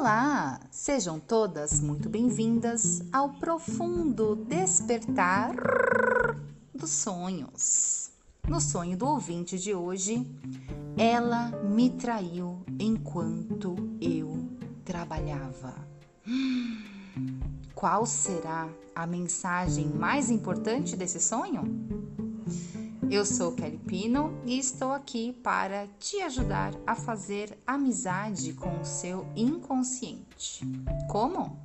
Olá! Sejam todas muito bem-vindas ao profundo despertar dos sonhos. No sonho do ouvinte de hoje, ela me traiu enquanto eu trabalhava. Qual será a mensagem mais importante desse sonho? Eu sou Kelly Pino e estou aqui para te ajudar a fazer amizade com o seu inconsciente. Como?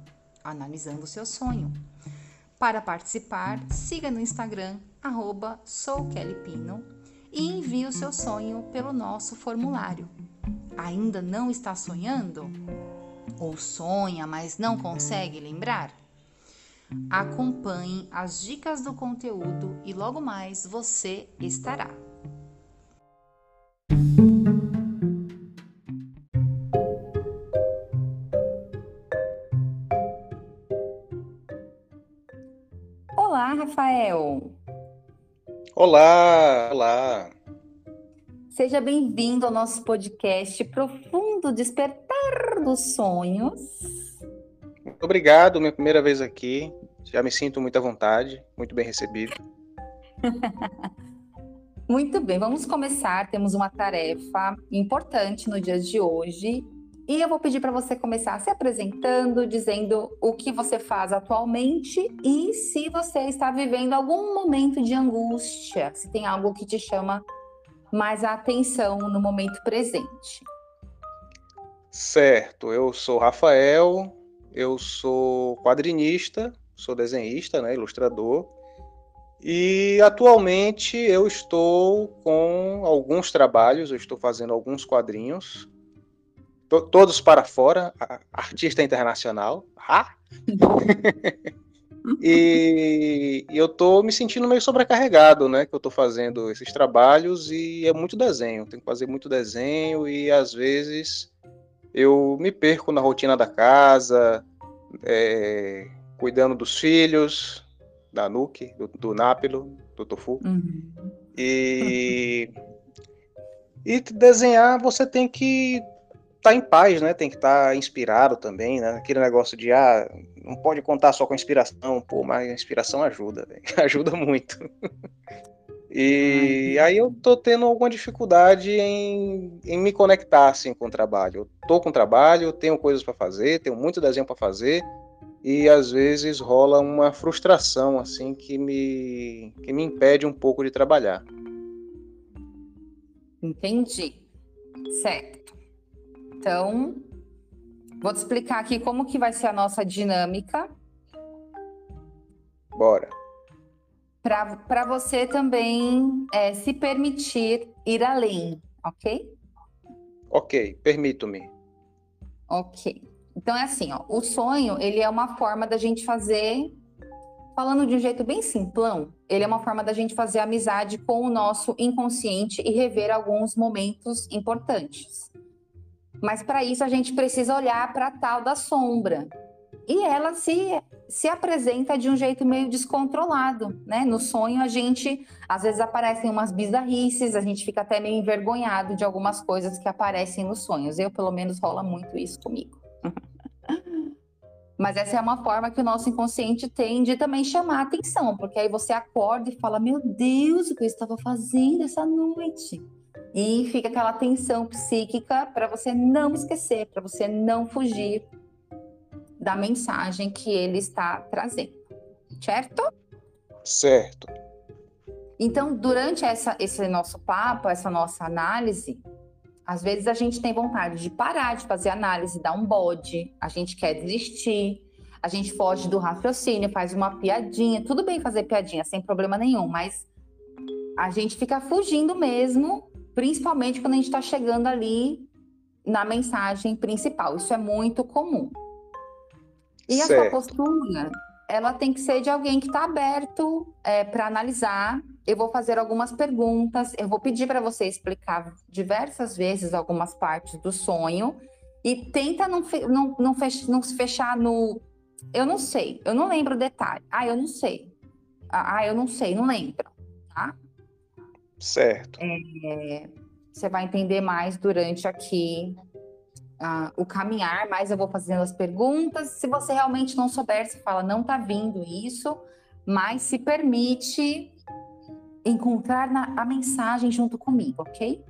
Analisando o seu sonho. Para participar, siga no Instagram, soukellypino e envie o seu sonho pelo nosso formulário. Ainda não está sonhando? Ou sonha, mas não consegue lembrar? Acompanhe as dicas do conteúdo e logo mais você estará. Olá, Rafael. Olá, olá. Seja bem-vindo ao nosso podcast Profundo Despertar dos Sonhos. Muito obrigado, minha primeira vez aqui. Já me sinto muito à vontade, muito bem recebido. muito bem, vamos começar. Temos uma tarefa importante no dia de hoje. E eu vou pedir para você começar se apresentando, dizendo o que você faz atualmente e se você está vivendo algum momento de angústia, se tem algo que te chama mais a atenção no momento presente. Certo, eu sou Rafael, eu sou quadrinista, sou desenhista, né, ilustrador. E atualmente eu estou com alguns trabalhos, eu estou fazendo alguns quadrinhos, todos para fora, artista internacional. Ah! e, e, eu estou me sentindo meio sobrecarregado, né? Que eu estou fazendo esses trabalhos e é muito desenho, tenho que fazer muito desenho e às vezes eu me perco na rotina da casa, é, cuidando dos filhos, da Nuke, do, do Nápilo, do Tofu. Uhum. E, e desenhar você tem que estar tá em paz, né? Tem que estar tá inspirado também, né? Aquele negócio de, ah, não pode contar só com inspiração, pô, mas a inspiração ajuda, véio. ajuda muito. E aí eu tô tendo alguma dificuldade em, em me conectar assim com o trabalho. Eu tô com trabalho, tenho coisas para fazer, tenho muito desenho para fazer e às vezes rola uma frustração assim que me que me impede um pouco de trabalhar. Entendi. Certo. Então, vou te explicar aqui como que vai ser a nossa dinâmica. Bora para você também é, se permitir ir além, ok? Ok, permito-me. Ok. Então é assim, ó, o sonho ele é uma forma da gente fazer, falando de um jeito bem simplão, ele é uma forma da gente fazer amizade com o nosso inconsciente e rever alguns momentos importantes. Mas para isso a gente precisa olhar para a tal da sombra, e ela se, se apresenta de um jeito meio descontrolado, né? No sonho a gente, às vezes aparecem umas bizarrices, a gente fica até meio envergonhado de algumas coisas que aparecem nos sonhos. Eu, pelo menos, rola muito isso comigo. Mas essa é uma forma que o nosso inconsciente tem de também chamar a atenção, porque aí você acorda e fala: Meu Deus, o que eu estava fazendo essa noite? E fica aquela tensão psíquica para você não esquecer, para você não fugir da mensagem que ele está trazendo, certo? Certo. Então, durante essa, esse nosso papo, essa nossa análise, às vezes a gente tem vontade de parar de fazer análise, dar um bode, a gente quer desistir, a gente foge do raciocínio, faz uma piadinha. Tudo bem fazer piadinha, sem problema nenhum, mas a gente fica fugindo mesmo, principalmente quando a gente está chegando ali na mensagem principal. Isso é muito comum. E a sua postura, ela tem que ser de alguém que está aberto é, para analisar. Eu vou fazer algumas perguntas, eu vou pedir para você explicar diversas vezes algumas partes do sonho e tenta não, não, não, fech, não se fechar no. Eu não sei, eu não lembro o detalhe. Ah, eu não sei. Ah, ah eu não sei, não lembro. Tá? Certo. É, você vai entender mais durante aqui o caminhar, mas eu vou fazendo as perguntas. Se você realmente não souber, você fala, não tá vindo isso, mas se permite encontrar na, a mensagem junto comigo, ok?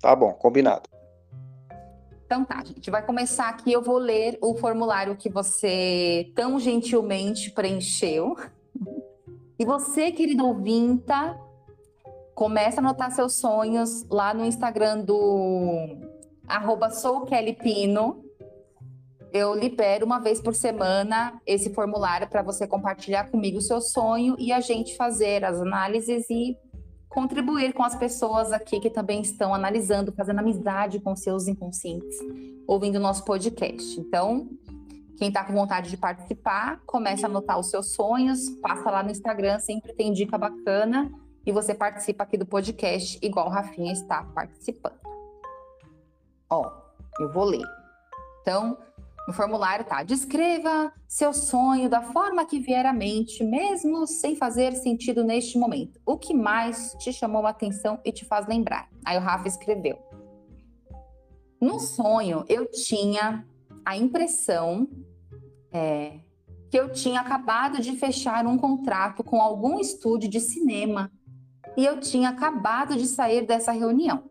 Tá bom, combinado. Então tá, a gente vai começar aqui. Eu vou ler o formulário que você tão gentilmente preencheu. E você, querido ouvinta, começa a anotar seus sonhos lá no Instagram do arroba soukellypino. Eu libero uma vez por semana esse formulário para você compartilhar comigo o seu sonho e a gente fazer as análises e contribuir com as pessoas aqui que também estão analisando, fazendo amizade com seus inconscientes, ouvindo o nosso podcast. Então, quem está com vontade de participar, comece a anotar os seus sonhos, passa lá no Instagram, sempre tem dica bacana e você participa aqui do podcast, igual o Rafinha está participando. Ó, eu vou ler. Então, no formulário tá: descreva seu sonho da forma que vier à mente, mesmo sem fazer sentido neste momento. O que mais te chamou a atenção e te faz lembrar? Aí o Rafa escreveu: No sonho, eu tinha a impressão é, que eu tinha acabado de fechar um contrato com algum estúdio de cinema e eu tinha acabado de sair dessa reunião.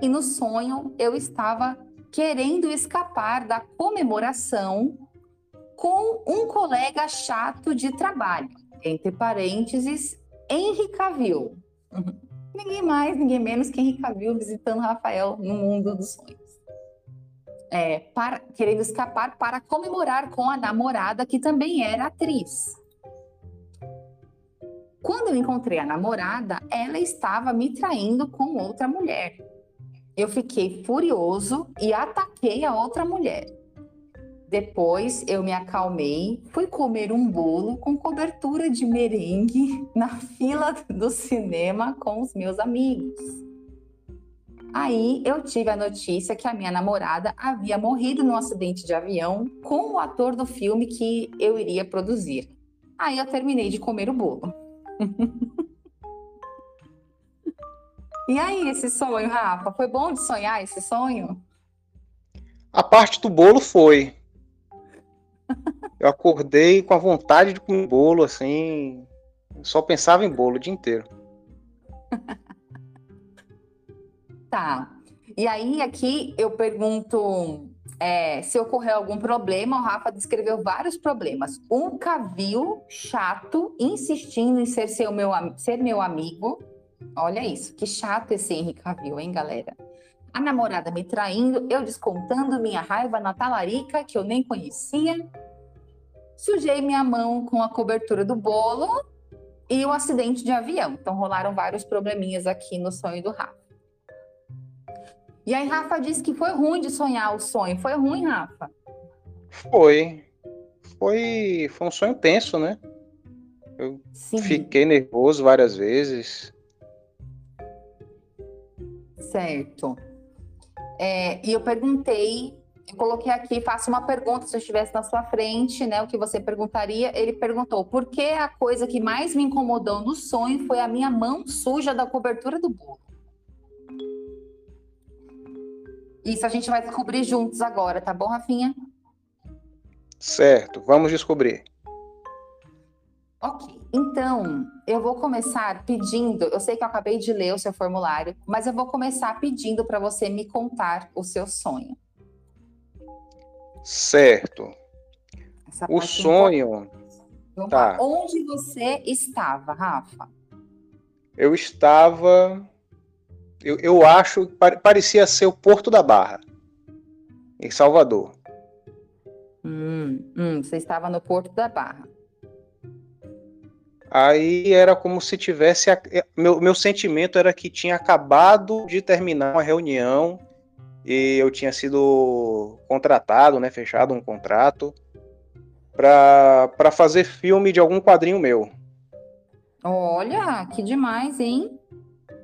E no sonho, eu estava querendo escapar da comemoração com um colega chato de trabalho, entre parênteses, Henry Cavill. ninguém mais, ninguém menos que Henry Cavill visitando Rafael no mundo dos sonhos. É, para, querendo escapar para comemorar com a namorada, que também era atriz. Quando eu encontrei a namorada, ela estava me traindo com outra mulher eu fiquei furioso e ataquei a outra mulher. Depois eu me acalmei, fui comer um bolo com cobertura de merengue na fila do cinema com os meus amigos. Aí eu tive a notícia que a minha namorada havia morrido num acidente de avião com o ator do filme que eu iria produzir. Aí eu terminei de comer o bolo. E aí, esse sonho, Rafa? Foi bom de sonhar esse sonho? A parte do bolo foi. Eu acordei com a vontade de comer bolo, assim. Só pensava em bolo o dia inteiro. tá. E aí, aqui eu pergunto é, se ocorreu algum problema. O Rafa descreveu vários problemas. Um cavio chato, insistindo em ser, seu meu, ser meu amigo Olha isso, que chato esse Henrique Cavill, hein, galera? A namorada me traindo, eu descontando minha raiva na talarica que eu nem conhecia. Sujei minha mão com a cobertura do bolo e o acidente de avião. Então rolaram vários probleminhas aqui no sonho do Rafa. E aí Rafa disse que foi ruim de sonhar o sonho. Foi ruim, Rafa? Foi. Foi, foi um sonho tenso, né? Eu Sim. fiquei nervoso várias vezes. Certo. É, e eu perguntei, eu coloquei aqui, faço uma pergunta, se eu estivesse na sua frente, né, o que você perguntaria? Ele perguntou, por que a coisa que mais me incomodou no sonho foi a minha mão suja da cobertura do bolo? Isso a gente vai descobrir juntos agora, tá bom, Rafinha? Certo, vamos descobrir. Ok, então eu vou começar pedindo. Eu sei que eu acabei de ler o seu formulário, mas eu vou começar pedindo para você me contar o seu sonho. Certo. o sonho. tá. Onde você estava, Rafa? Eu estava. Eu, eu acho que parecia ser o Porto da Barra, em Salvador. Hum, hum, você estava no Porto da Barra. Aí era como se tivesse. É, meu, meu sentimento era que tinha acabado de terminar uma reunião e eu tinha sido contratado, né? Fechado um contrato para fazer filme de algum quadrinho meu. Olha, que demais, hein?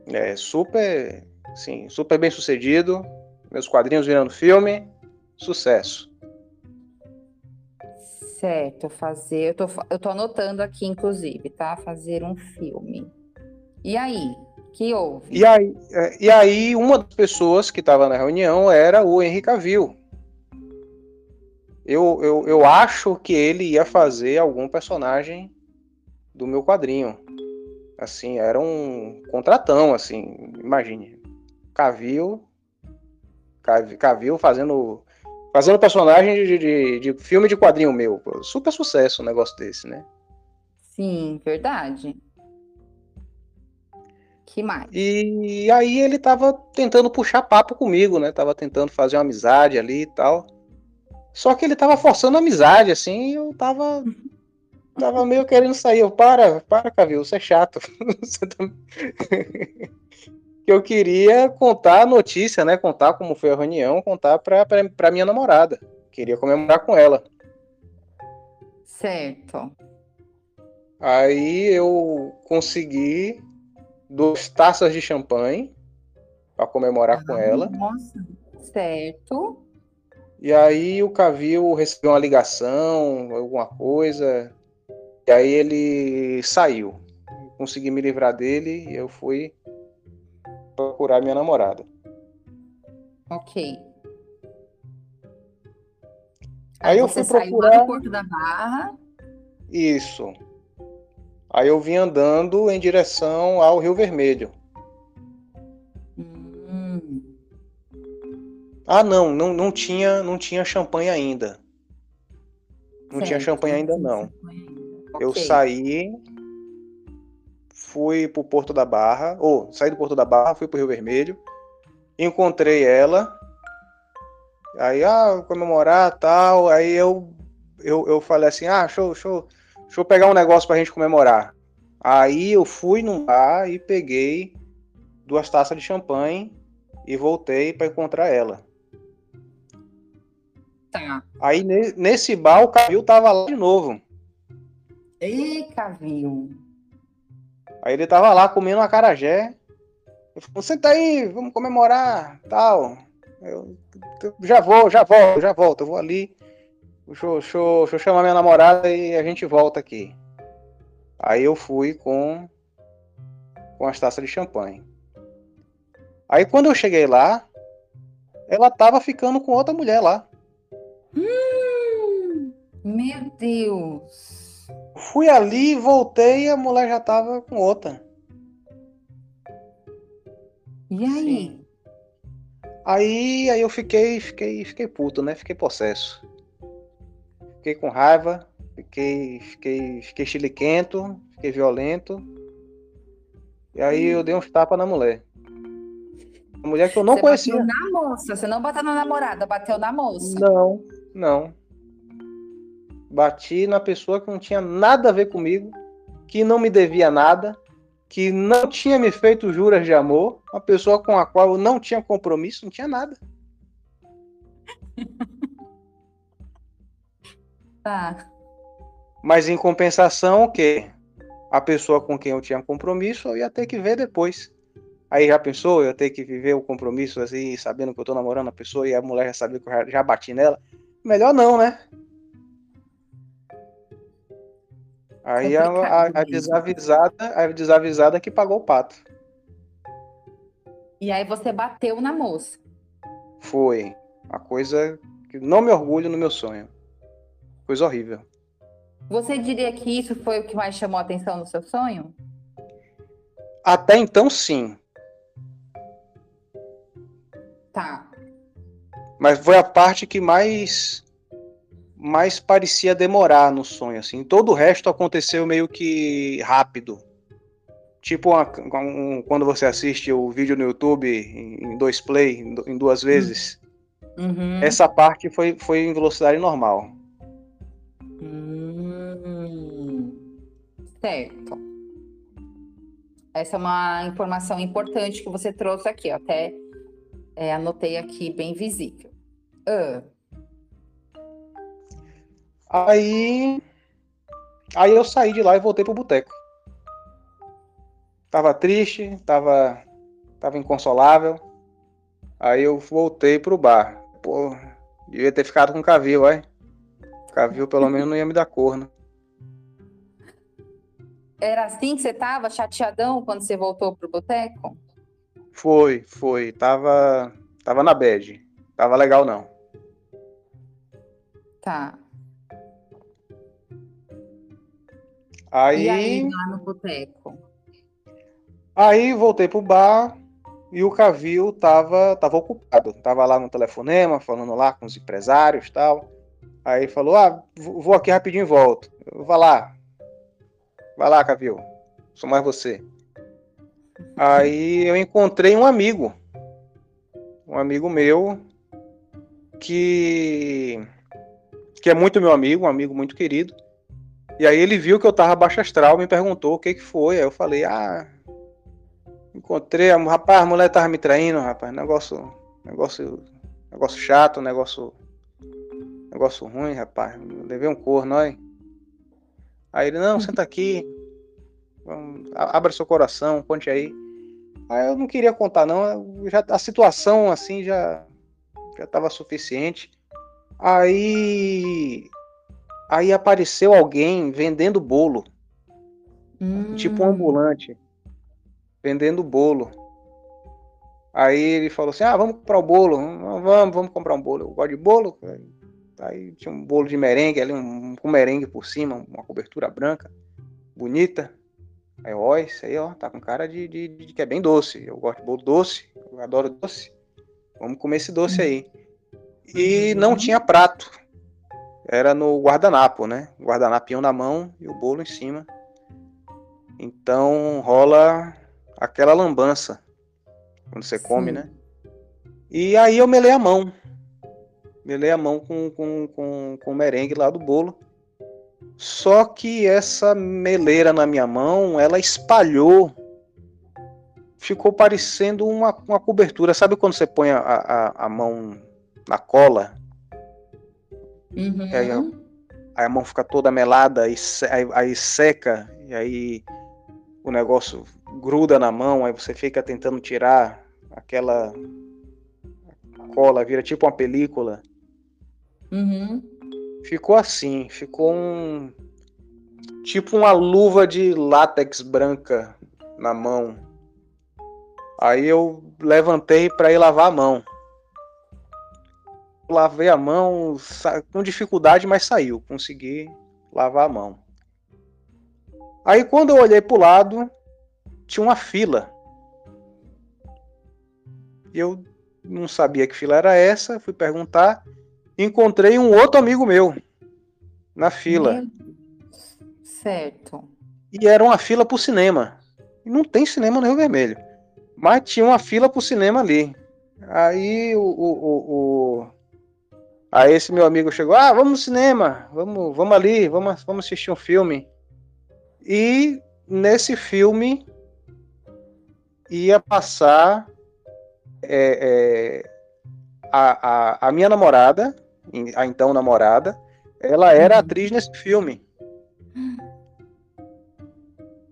É, super, sim, super bem sucedido. Meus quadrinhos virando filme, sucesso. Certo, fazer. Eu tô, eu tô anotando aqui, inclusive, tá? Fazer um filme. E aí? Que houve? E aí, é, e aí uma das pessoas que estava na reunião era o Henrique Cavill. Eu, eu, eu acho que ele ia fazer algum personagem do meu quadrinho. Assim, era um contratão, assim, imagine. Cavill, Cavill fazendo fazendo personagem de, de, de, filme de quadrinho meu. Super sucesso um negócio desse, né? Sim, verdade. Que mais? E aí ele tava tentando puxar papo comigo, né? Tava tentando fazer uma amizade ali e tal. Só que ele tava forçando a amizade, assim, e eu tava. Tava meio querendo sair. Eu, para, para, Cavil, você é chato. Você tá... que eu queria contar a notícia, né? Contar como foi a reunião, contar pra, pra, pra minha namorada. Queria comemorar com ela. Certo. Aí eu consegui duas taças de champanhe para comemorar ah, com ela. Nossa, certo. E aí o Cavil recebeu uma ligação, alguma coisa, e aí ele saiu. Consegui me livrar dele e eu fui procurar minha namorada. Ok. Aí, aí eu fui procurar. do Porto da Barra. Isso. Aí eu vim andando em direção ao Rio Vermelho. Hum. Ah, não, não, não tinha, não tinha champanhe ainda. Não certo, tinha champanhe ainda não. Eu saí, fui pro Porto da Barra, ou saí do Porto da Barra, fui pro Rio Vermelho, encontrei ela. Aí, ah, comemorar tal. Aí eu, eu, eu falei assim: ah, show, show Deixa eu pegar um negócio pra gente comemorar. Aí eu fui num bar e peguei duas taças de champanhe e voltei para encontrar ela. Tá. Aí nesse bar o Cavil tava lá de novo. Ei, Cavil. Aí ele tava lá comendo uma carajé. Eu falei, senta aí, vamos comemorar, tal. Eu, eu já vou, já volto, já volto. Eu vou ali. Deixa, deixa, deixa eu chamar minha namorada e a gente volta aqui. Aí eu fui com, com as taças de champanhe. Aí quando eu cheguei lá, ela tava ficando com outra mulher lá. Hum, meu Deus. Fui ali, voltei e a mulher já tava com outra. E aí? Sim. Aí, aí eu fiquei, fiquei, fiquei puto, né? Fiquei possesso fiquei com raiva, fiquei, fiquei, fiquei chiliquento, fiquei violento. E aí eu dei uns tapas na mulher. Uma mulher que eu não você conhecia. Bateu na moça, você não bateu na namorada, bateu na moça. Não, não. Bati na pessoa que não tinha nada a ver comigo, que não me devia nada, que não tinha me feito juras de amor, uma pessoa com a qual eu não tinha compromisso, não tinha nada. Tá. Mas em compensação, o quê? A pessoa com quem eu tinha compromisso, eu ia ter que ver depois. Aí já pensou, eu ia ter que viver o compromisso assim, sabendo que eu tô namorando a pessoa e a mulher já sabia que eu já, já bati nela. Melhor não, né? Aí a, a, a, desavisada, a desavisada que pagou o pato. E aí você bateu na moça. Foi. A coisa que não me orgulho no meu sonho. Coisa horrível. Você diria que isso foi o que mais chamou a atenção no seu sonho? Até então, sim. Tá. Mas foi a parte que mais mais parecia demorar no sonho, assim. Todo o resto aconteceu meio que rápido. Tipo uma, um, quando você assiste o vídeo no YouTube em, dois play, em duas vezes. Uhum. Essa parte foi, foi em velocidade normal. Hum, certo. Essa é uma informação importante que você trouxe aqui, ó. até é, anotei aqui bem visível. Uh. Aí, aí eu saí de lá e voltei pro boteco. Tava triste, tava, tava inconsolável. Aí eu voltei pro bar. Pô, devia ter ficado com o Cavil, vai. Cavil pelo menos não ia me dar corno. Era assim que você tava, chateadão, quando você voltou pro boteco? Foi, foi. Tava, tava na bad. Tava legal, não. Tá. Aí, aí, lá no boteco? aí voltei pro bar e o Cavil tava, tava ocupado. Tava lá no telefonema, falando lá com os empresários e tal. Aí falou, ah, vou aqui rapidinho e volto. Vai lá. Vai lá, Cavil. Sou mais você. Aí eu encontrei um amigo. Um amigo meu que que é muito meu amigo, um amigo muito querido. E aí ele viu que eu tava baixo astral, me perguntou o que que foi. Aí eu falei: "Ah, encontrei, a- rapaz, a mulher tava me traindo, rapaz, negócio, negócio, negócio chato, negócio negócio ruim, rapaz. Levei um corno, olha. Aí ele: "Não, senta aqui. Abra seu coração, conte aí". Aí eu não queria contar não, já a situação assim já já tava suficiente. Aí aí apareceu alguém vendendo bolo, tipo um Hum, ambulante, vendendo bolo. Aí ele falou assim: "Ah, vamos comprar o bolo, vamos, vamos comprar um bolo. Eu gosto de bolo". Aí tinha um bolo de merengue ali, um com merengue por cima, uma cobertura branca, bonita. Aí, ó, isso aí, ó, tá com cara de, de- de que é bem doce. Eu gosto de bolo doce, eu adoro doce. Vamos comer esse doce aí. E não tinha prato. Era no guardanapo, né? Guardanapinho na mão e o bolo em cima. Então rola aquela lambança quando você come, Sim. né? E aí eu melei a mão. Melei a mão com, com, com, com o merengue lá do bolo. Só que essa meleira na minha mão, ela espalhou. Ficou parecendo uma, uma cobertura. Sabe quando você põe a, a, a mão na cola? Uhum. aí, ó. Aí a mão fica toda melada, e aí, aí seca, e aí o negócio gruda na mão, aí você fica tentando tirar aquela cola, vira tipo uma película. Uhum. Ficou assim, ficou um. Tipo uma luva de látex branca na mão. Aí eu levantei para ir lavar a mão. Lavei a mão com dificuldade, mas saiu. Consegui lavar a mão. Aí quando eu olhei pro lado, tinha uma fila. E eu não sabia que fila era essa, fui perguntar. Encontrei um outro amigo meu na fila. Meu. Certo. E era uma fila pro cinema. E não tem cinema no Rio Vermelho. Mas tinha uma fila pro cinema ali. Aí o, o, o- Aí esse meu amigo chegou, ah, vamos no cinema, vamos, vamos ali, vamos, vamos assistir um filme. E nesse filme ia passar é, é, a, a, a minha namorada, a então namorada, ela era Uhum. atriz nesse filme.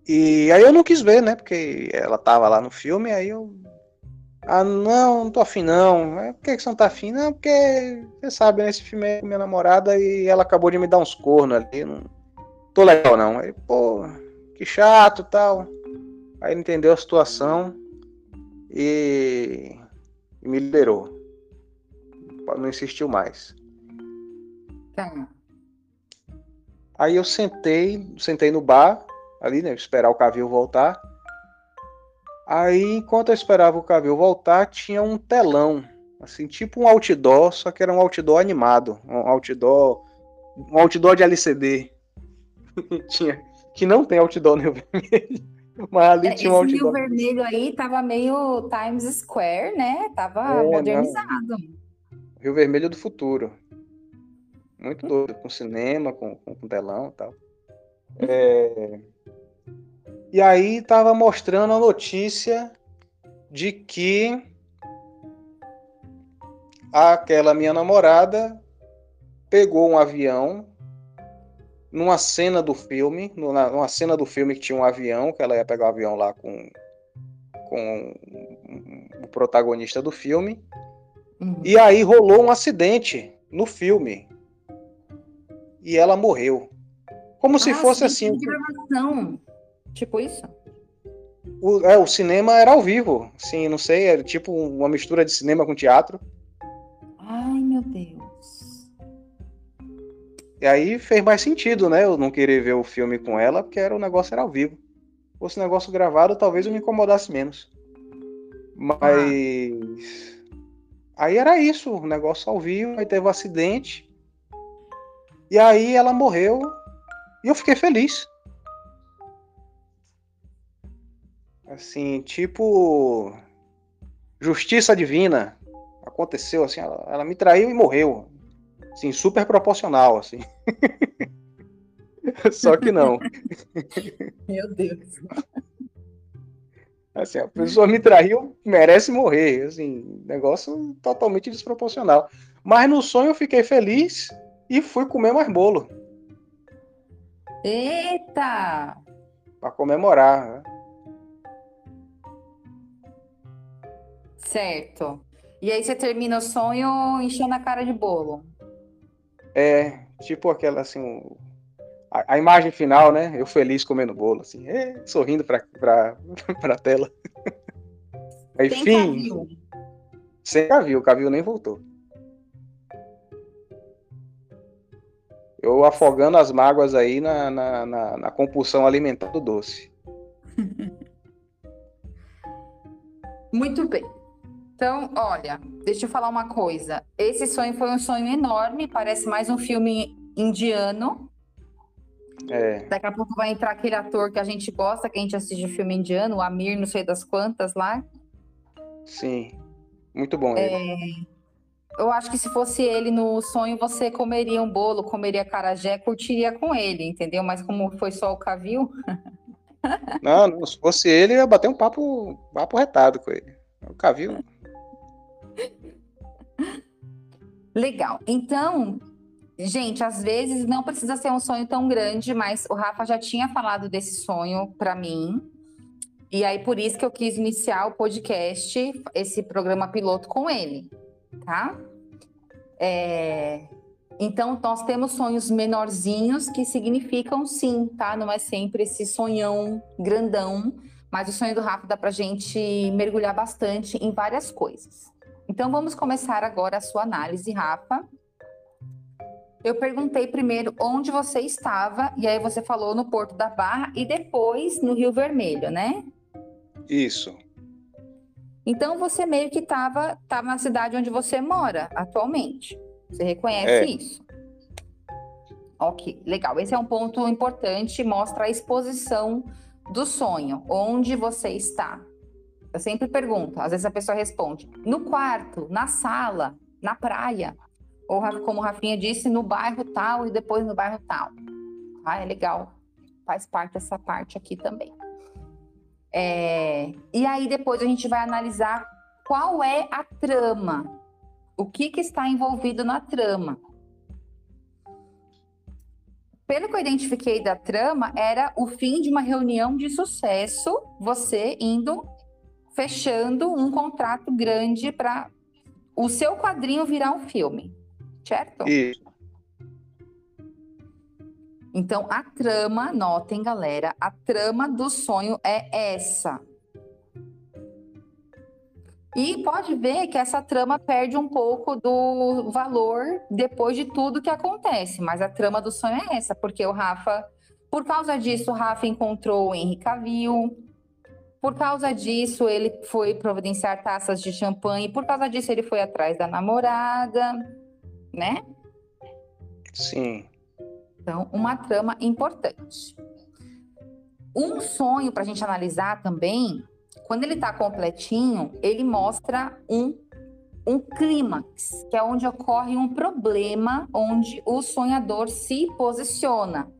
E aí eu não quis ver, né? Porque ela tava lá no filme, aí eu. Ah, não, não tô afim não. É, Por que, que você não tá afim? Não, porque você sabe, né? Esse filme é com minha namorada e ela acabou de me dar uns cornos ali. Não tô legal não. Aí, pô, que chato e tal. Aí ele entendeu a situação e, e me liberou. Não insistiu mais. Tá. Aí eu sentei, sentei no bar, ali, né? Esperar o Cavil voltar. Aí, enquanto eu esperava o Cavil voltar, tinha um telão, assim, tipo um outdoor, só que era um outdoor animado, um outdoor, um outdoor de LCD. tinha, que não tem outdoor no Rio Vermelho, mas ali É, tinha um Esse Rio outdoor. Vermelho aí tava meio Times Square, né? Tava É, modernizado. Rio Vermelho do futuro. Muito doido, com cinema, com, com, com telão e tal. É, E aí tava mostrando a notícia de que aquela minha namorada pegou um avião numa cena do filme, numa, cena do filme que tinha um avião, que ela ia pegar o avião lá com, com o protagonista do filme. Uhum. E aí rolou um acidente no filme. E ela morreu. Como se Ah, fosse acidente assim. gravação. Tipo isso? O, é, o cinema era ao vivo. Sim, não sei, era tipo uma mistura de cinema com teatro. Ai, meu Deus. E aí fez mais sentido, né? Eu não querer ver o filme com ela, porque era, o negócio era ao vivo. Se fosse negócio gravado, talvez eu me incomodasse menos. Mas. Ah. Aí era isso, o negócio ao vivo, aí teve um acidente. E aí ela morreu. E eu fiquei feliz. Assim, tipo. Justiça divina. Aconteceu, assim, ela, ela me traiu e morreu. Assim, super proporcional, assim. Só que não. Meu Deus. Assim, a pessoa me traiu, merece morrer. Assim, negócio totalmente desproporcional. Mas no sonho eu fiquei feliz e fui comer mais bolo. Eita! Para comemorar. Né? Certo. E aí você termina o sonho enchendo a cara de bolo. É, tipo aquela assim, a, a imagem final, né? Eu feliz comendo bolo, assim, é, sorrindo pra, pra, pra tela. Aí, Tem fim. Cavil. Sem cavil, o cavil nem voltou. Eu afogando as mágoas aí na, na, na, na compulsão alimentar do doce. Muito bem. Então, olha, deixa eu falar uma coisa. Esse sonho foi um sonho enorme, parece mais um filme indiano. É. Daqui a pouco vai entrar aquele ator que a gente gosta, que a gente assiste filme indiano, o Amir, não sei das quantas lá. Sim, muito bom ele. É... Eu acho que se fosse ele no sonho, você comeria um bolo, comeria carajé, curtiria com ele, entendeu? Mas como foi só o cavil. não, não, se fosse ele, eu ia bater um papo, papo retado com ele. O cavil. Legal. Então, gente, às vezes não precisa ser um sonho tão grande, mas o Rafa já tinha falado desse sonho para mim. E aí, por isso que eu quis iniciar o podcast, esse programa piloto com ele, tá? É... Então, nós temos sonhos menorzinhos que significam sim, tá? Não é sempre esse sonhão grandão, mas o sonho do Rafa dá pra gente mergulhar bastante em várias coisas. Então vamos começar agora a sua análise, Rafa. Eu perguntei primeiro onde você estava, e aí você falou no Porto da Barra e depois no Rio Vermelho, né? Isso. Então você meio que estava tava na cidade onde você mora atualmente. Você reconhece é. isso? Ok, legal. Esse é um ponto importante, mostra a exposição do sonho, onde você está. Eu sempre pergunto, às vezes a pessoa responde: no quarto, na sala, na praia. Ou, como o Rafinha disse, no bairro tal e depois no bairro tal. Ah, é legal. Faz parte dessa parte aqui também. É... E aí depois a gente vai analisar qual é a trama. O que, que está envolvido na trama pelo que eu identifiquei da trama, era o fim de uma reunião de sucesso, você indo fechando um contrato grande para o seu quadrinho virar um filme, certo? Isso. Então, a trama, notem, galera, a trama do sonho é essa. E pode ver que essa trama perde um pouco do valor depois de tudo que acontece, mas a trama do sonho é essa, porque o Rafa, por causa disso, o Rafa encontrou o Henry Cavill, por causa disso, ele foi providenciar taças de champanhe, por causa disso, ele foi atrás da namorada, né? Sim. Então, uma trama importante. Um sonho para a gente analisar também quando ele está completinho, ele mostra um um clímax, que é onde ocorre um problema, onde o sonhador se posiciona.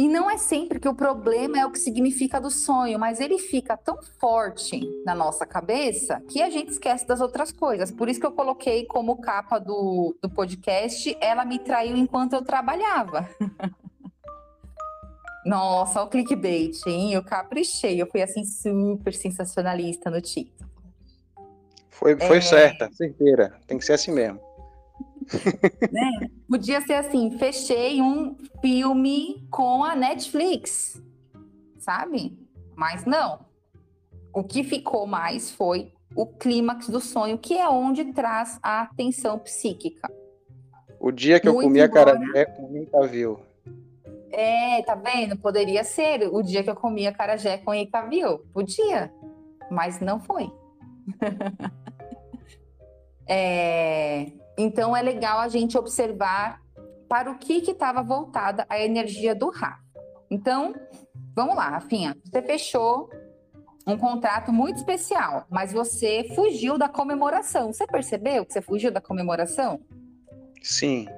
E não é sempre que o problema é o que significa do sonho, mas ele fica tão forte na nossa cabeça que a gente esquece das outras coisas. Por isso que eu coloquei como capa do, do podcast, ela me traiu enquanto eu trabalhava. Nossa, o clickbait, hein? Eu caprichei, eu fui assim super sensacionalista no título. Foi, foi é... certa, certeira. Tem que ser assim mesmo. né? Podia ser assim: fechei um filme com a Netflix, sabe? Mas não. O que ficou mais foi o clímax do sonho, que é onde traz a tensão psíquica. O dia que Muito eu comi embora... a carajé com o viu. É, tá vendo? Poderia ser o dia que eu comi a carajé com Icavil. Podia, mas não foi. é, então é legal a gente observar para o que estava voltada a energia do Rafa. Então, vamos lá, Rafinha. Você fechou um contrato muito especial, mas você fugiu da comemoração. Você percebeu que você fugiu da comemoração? Sim.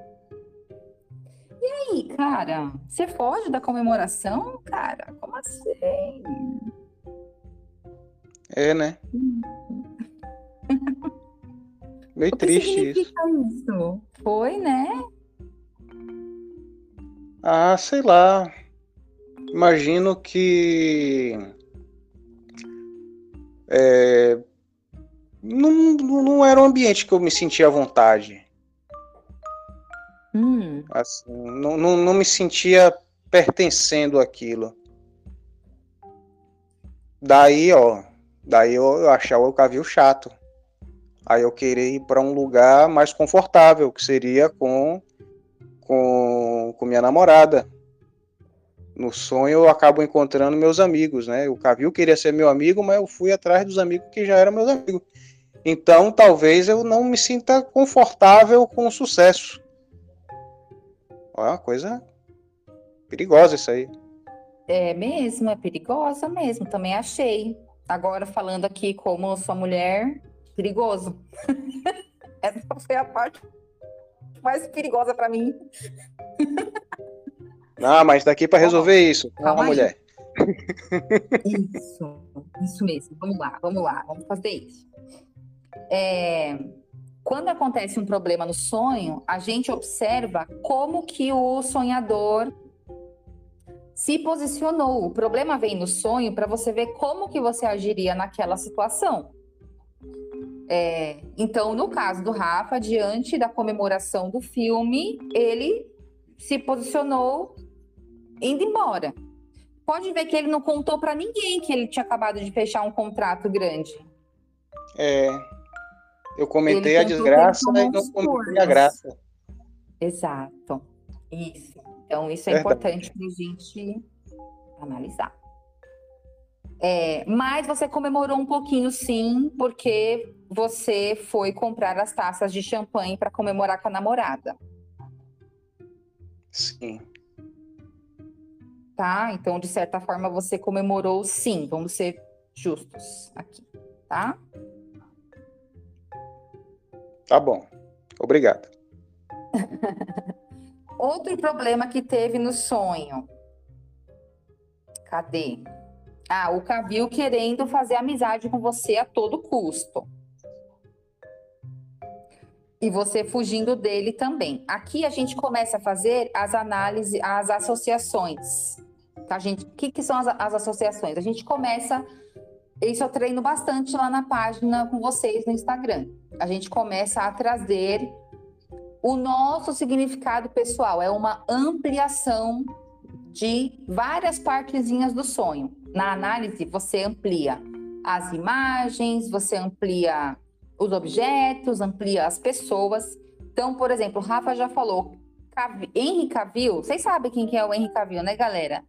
E aí, cara? Você foge da comemoração, cara? Como assim? É, né? Meio triste isso. isso. Foi, né? Ah, sei lá. Imagino que é, não, não era um ambiente que eu me sentia à vontade. Hum. Assim, não, não, não me sentia pertencendo àquilo. Daí, ó, daí eu, eu achava o cavio chato. Aí eu queria ir para um lugar mais confortável, que seria com, com, com minha namorada no sonho eu acabo encontrando meus amigos, né? O Cavil queria ser meu amigo, mas eu fui atrás dos amigos que já eram meus amigos. Então, talvez eu não me sinta confortável com o sucesso. É uma coisa perigosa isso aí. É mesmo, é perigosa mesmo, também achei. Agora, falando aqui como sua mulher, perigoso. Essa foi a parte mais perigosa para mim. Ah, mas daqui para resolver isso. Calma, mulher. Isso, isso mesmo. Vamos lá, vamos lá, vamos fazer isso. É, quando acontece um problema no sonho, a gente observa como que o sonhador se posicionou. O problema vem no sonho para você ver como que você agiria naquela situação. É, então, no caso do Rafa, diante da comemoração do filme, ele se posicionou indo embora. Pode ver que ele não contou para ninguém que ele tinha acabado de fechar um contrato grande. É. Eu comentei a desgraça e não comentei a graça. Exato. Isso. Então, isso é Verdade. importante para a gente analisar. É, mas você comemorou um pouquinho, sim, porque você foi comprar as taças de champanhe para comemorar com a namorada. Sim tá? Então, de certa forma, você comemorou sim, vamos ser justos aqui, tá? Tá bom. Obrigado. Outro problema que teve no sonho. Cadê? Ah, o Cavil querendo fazer amizade com você a todo custo. E você fugindo dele também. Aqui a gente começa a fazer as análises, as associações. Tá, gente? O que, que são as, as associações? A gente começa. Isso eu treino bastante lá na página com vocês no Instagram. A gente começa a trazer o nosso significado pessoal. É uma ampliação de várias partezinhas do sonho. Na análise, você amplia as imagens, você amplia os objetos, amplia as pessoas. Então, por exemplo, o Rafa já falou, Henry Cavill, vocês sabem quem que é o Henry Cavill, né, galera?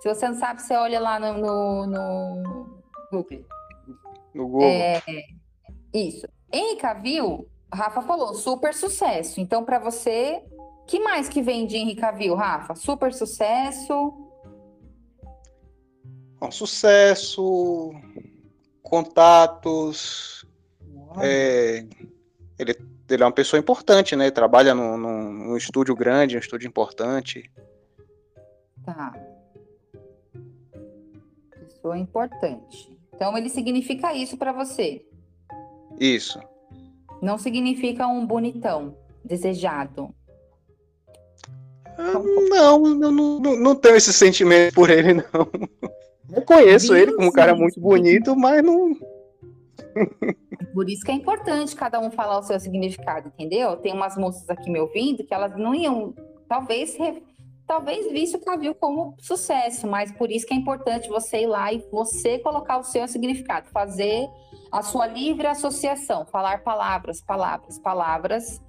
Se você não sabe, você olha lá no, no, no Google. No Google. É, isso. Henry Cavill, Rafa falou, super sucesso. Então, para você, que mais que vem de Henry Cavill, Rafa? Super sucesso. Um sucesso, contatos. É, ele, ele é uma pessoa importante, né? Trabalha num, num, num estúdio grande, um estúdio importante. Tá pessoa importante. Então, ele significa isso para você. Isso. Não significa um bonitão, desejado. Ah, não, eu não, não, não tenho esse sentimento por ele, não. Eu conheço ele como um cara muito bonito, mas não. Por isso que é importante cada um falar o seu significado, entendeu? Tem umas moças aqui me ouvindo que elas não iam, talvez, talvez visse o Cavil como sucesso, mas por isso que é importante você ir lá e você colocar o seu significado, fazer a sua livre associação, falar palavras, palavras, palavras,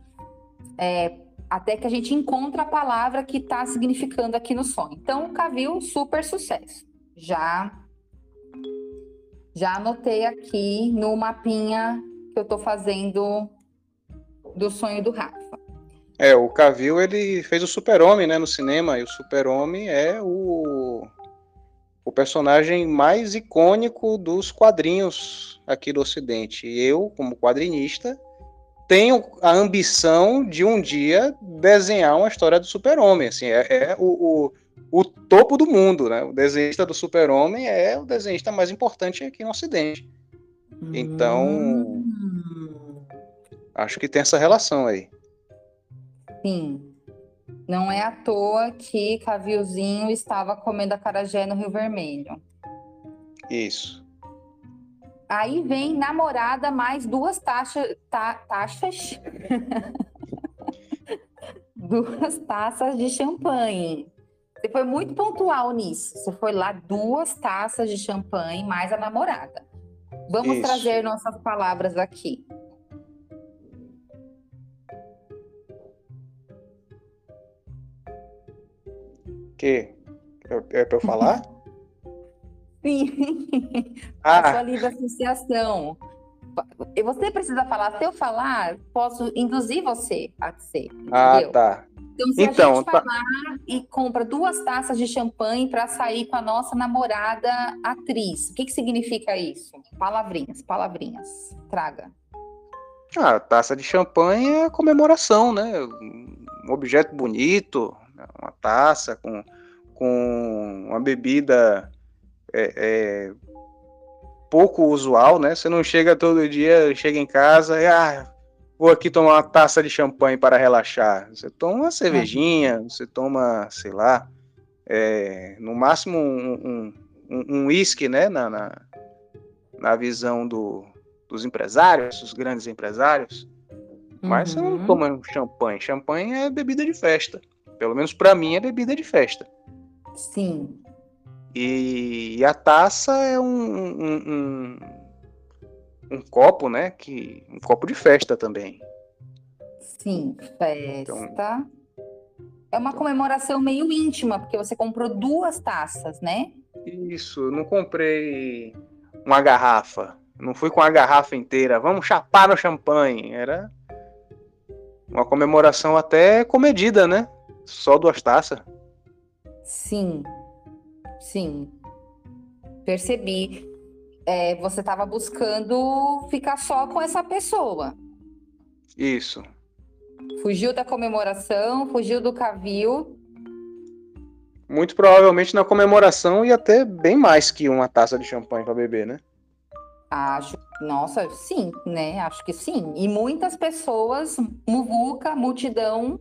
é, até que a gente encontra a palavra que está significando aqui no sonho. Então, Cavil, super sucesso. Já já anotei aqui no mapinha que eu estou fazendo do sonho do Rafa. É, o Cavil ele fez o Super-Homem, né, no cinema, e o Super-Homem é o o personagem mais icônico dos quadrinhos aqui do Ocidente. E eu, como quadrinista, tenho a ambição de um dia desenhar uma história do Super-Homem. Assim, é, é o, o, o, topo do mundo, né? O desenhista do Super-Homem é o desenhista mais importante aqui no Ocidente. Então, hum. acho que tem essa relação aí. Sim. Não é à toa que Cavilzinho estava comendo acarajé no Rio Vermelho. Isso. Aí vem namorada mais duas taxas. Ta, taxas? duas taças de champanhe. Foi muito pontual nisso. Você foi lá duas taças de champanhe mais a namorada. Vamos Isso. trazer nossas palavras aqui. Que? É, é para eu falar? Sim. Ah. A sua livre associação. Você precisa falar. Se eu falar, posso induzir você a ser. Ah? Ah, tá. Então, se então, a gente tá... falar e compra duas taças de champanhe para sair com a nossa namorada atriz, o que, que significa isso? Palavrinhas, palavrinhas. Traga. Ah, taça de champanhe é comemoração, né? Um objeto bonito, uma taça com, com uma bebida é, é, pouco usual, né? Você não chega todo dia, chega em casa e ah, vou aqui tomar uma taça de champanhe para relaxar. Você toma uma cervejinha, uhum. você toma, sei lá, é, no máximo um, um, um whisky, né? Na, na, na visão do, dos empresários, dos grandes empresários. Mas uhum. você não uhum. toma champanhe. Champanhe é bebida de festa. Pelo menos para mim é bebida de festa. Sim. E, e a taça é um, um, um, copo, né? Que, um copo de festa também. Sim, festa. Então, é uma comemoração meio íntima, porque você comprou duas taças, né? Isso, não comprei uma garrafa. Não fui com a garrafa inteira. Vamos chapar no champanhe. Era uma comemoração até comedida, né? Só duas taças? Sim, sim. Percebi. É, você estava buscando ficar só com essa pessoa. Isso. Fugiu da comemoração, fugiu do cavil. Muito provavelmente na comemoração ia ter bem mais que uma taça de champanhe para beber, né? Acho, nossa, sim, né? Acho que sim. E muitas pessoas, muvuca, multidão,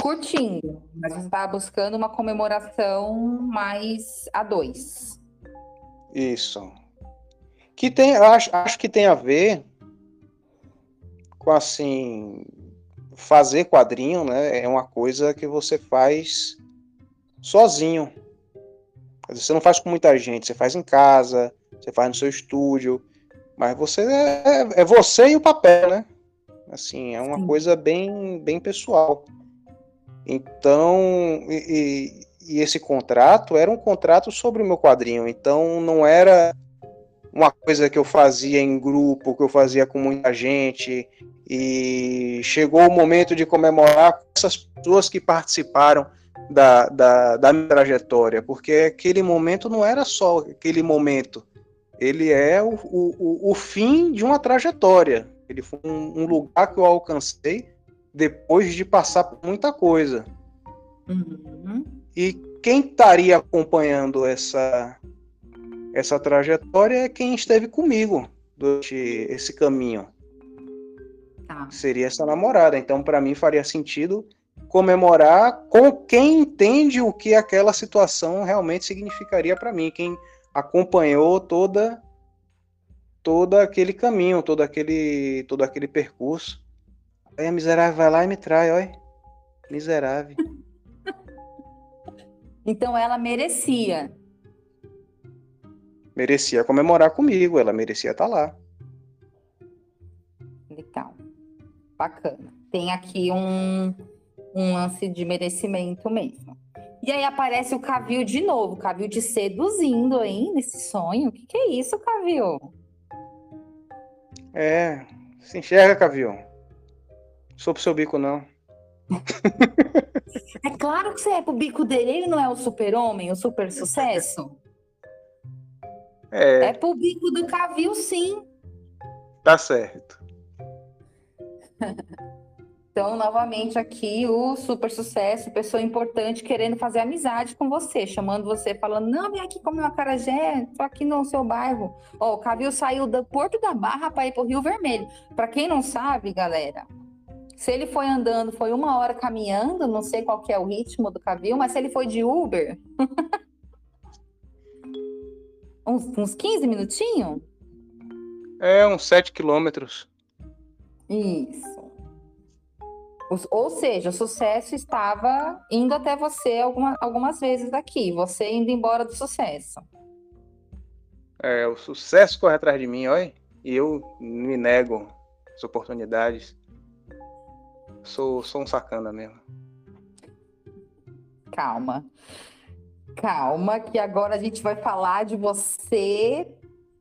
curtindo, mas você está buscando uma comemoração mais a dois. Isso. Que tem, acho, acho que tem a ver com assim fazer quadrinho, né? É uma coisa que você faz sozinho. Você não faz com muita gente, você faz em casa, você faz no seu estúdio, mas você é, é você e o papel, né? Assim, é uma Sim. coisa bem, bem pessoal. Então, e, e, esse contrato era um contrato sobre o meu quadrinho, então não era uma coisa que eu fazia em grupo, que eu fazia com muita gente, e chegou o momento de comemorar com essas pessoas que participaram da, da, da minha trajetória, porque aquele momento não era só aquele momento, ele é o, o, o fim de uma trajetória, ele foi um, um lugar que eu alcancei depois de passar por muita coisa. Uhum. E quem estaria acompanhando essa essa trajetória é quem esteve comigo durante esse caminho. Tá. Seria essa namorada. Então, para mim, faria sentido comemorar com quem entende o que aquela situação realmente significaria para mim, quem acompanhou toda todo aquele caminho, todo aquele, todo aquele percurso. Aí a miserável vai lá e me trai, olha. Miserável. Então ela merecia. Merecia comemorar comigo, ela merecia estar tá lá. Legal. Bacana. Tem aqui um, um lance de merecimento mesmo. E aí aparece o Cavil de novo, o Cavil te seduzindo, hein, nesse sonho. O que, que é isso, Cavil? É, se enxerga, Cavil. Sou pro seu bico, não. é claro que você é pro bico dele, ele não é o super-homem, o super sucesso? É. É pro bico do Cavil, sim. Tá certo. Então, novamente, aqui o super sucesso, pessoa importante querendo fazer amizade com você, chamando você, falando: Não, vem aqui comer uma carajé, tô aqui no seu bairro. Ó, oh, o Cavil saiu do Porto da Barra para ir pro Rio Vermelho. Para quem não sabe, galera, se ele foi andando, foi uma hora caminhando, não sei qual que é o ritmo do Cavil, mas se ele foi de Uber, uns, uns 15 minutinhos? É, uns 7 quilômetros. Isso. Ou seja, o sucesso estava indo até você alguma, algumas vezes aqui, você indo embora do sucesso. É, o sucesso corre atrás de mim, olha, e eu me nego as oportunidades. Sou, sou um sacana mesmo. Calma. Calma, que agora a gente vai falar de você.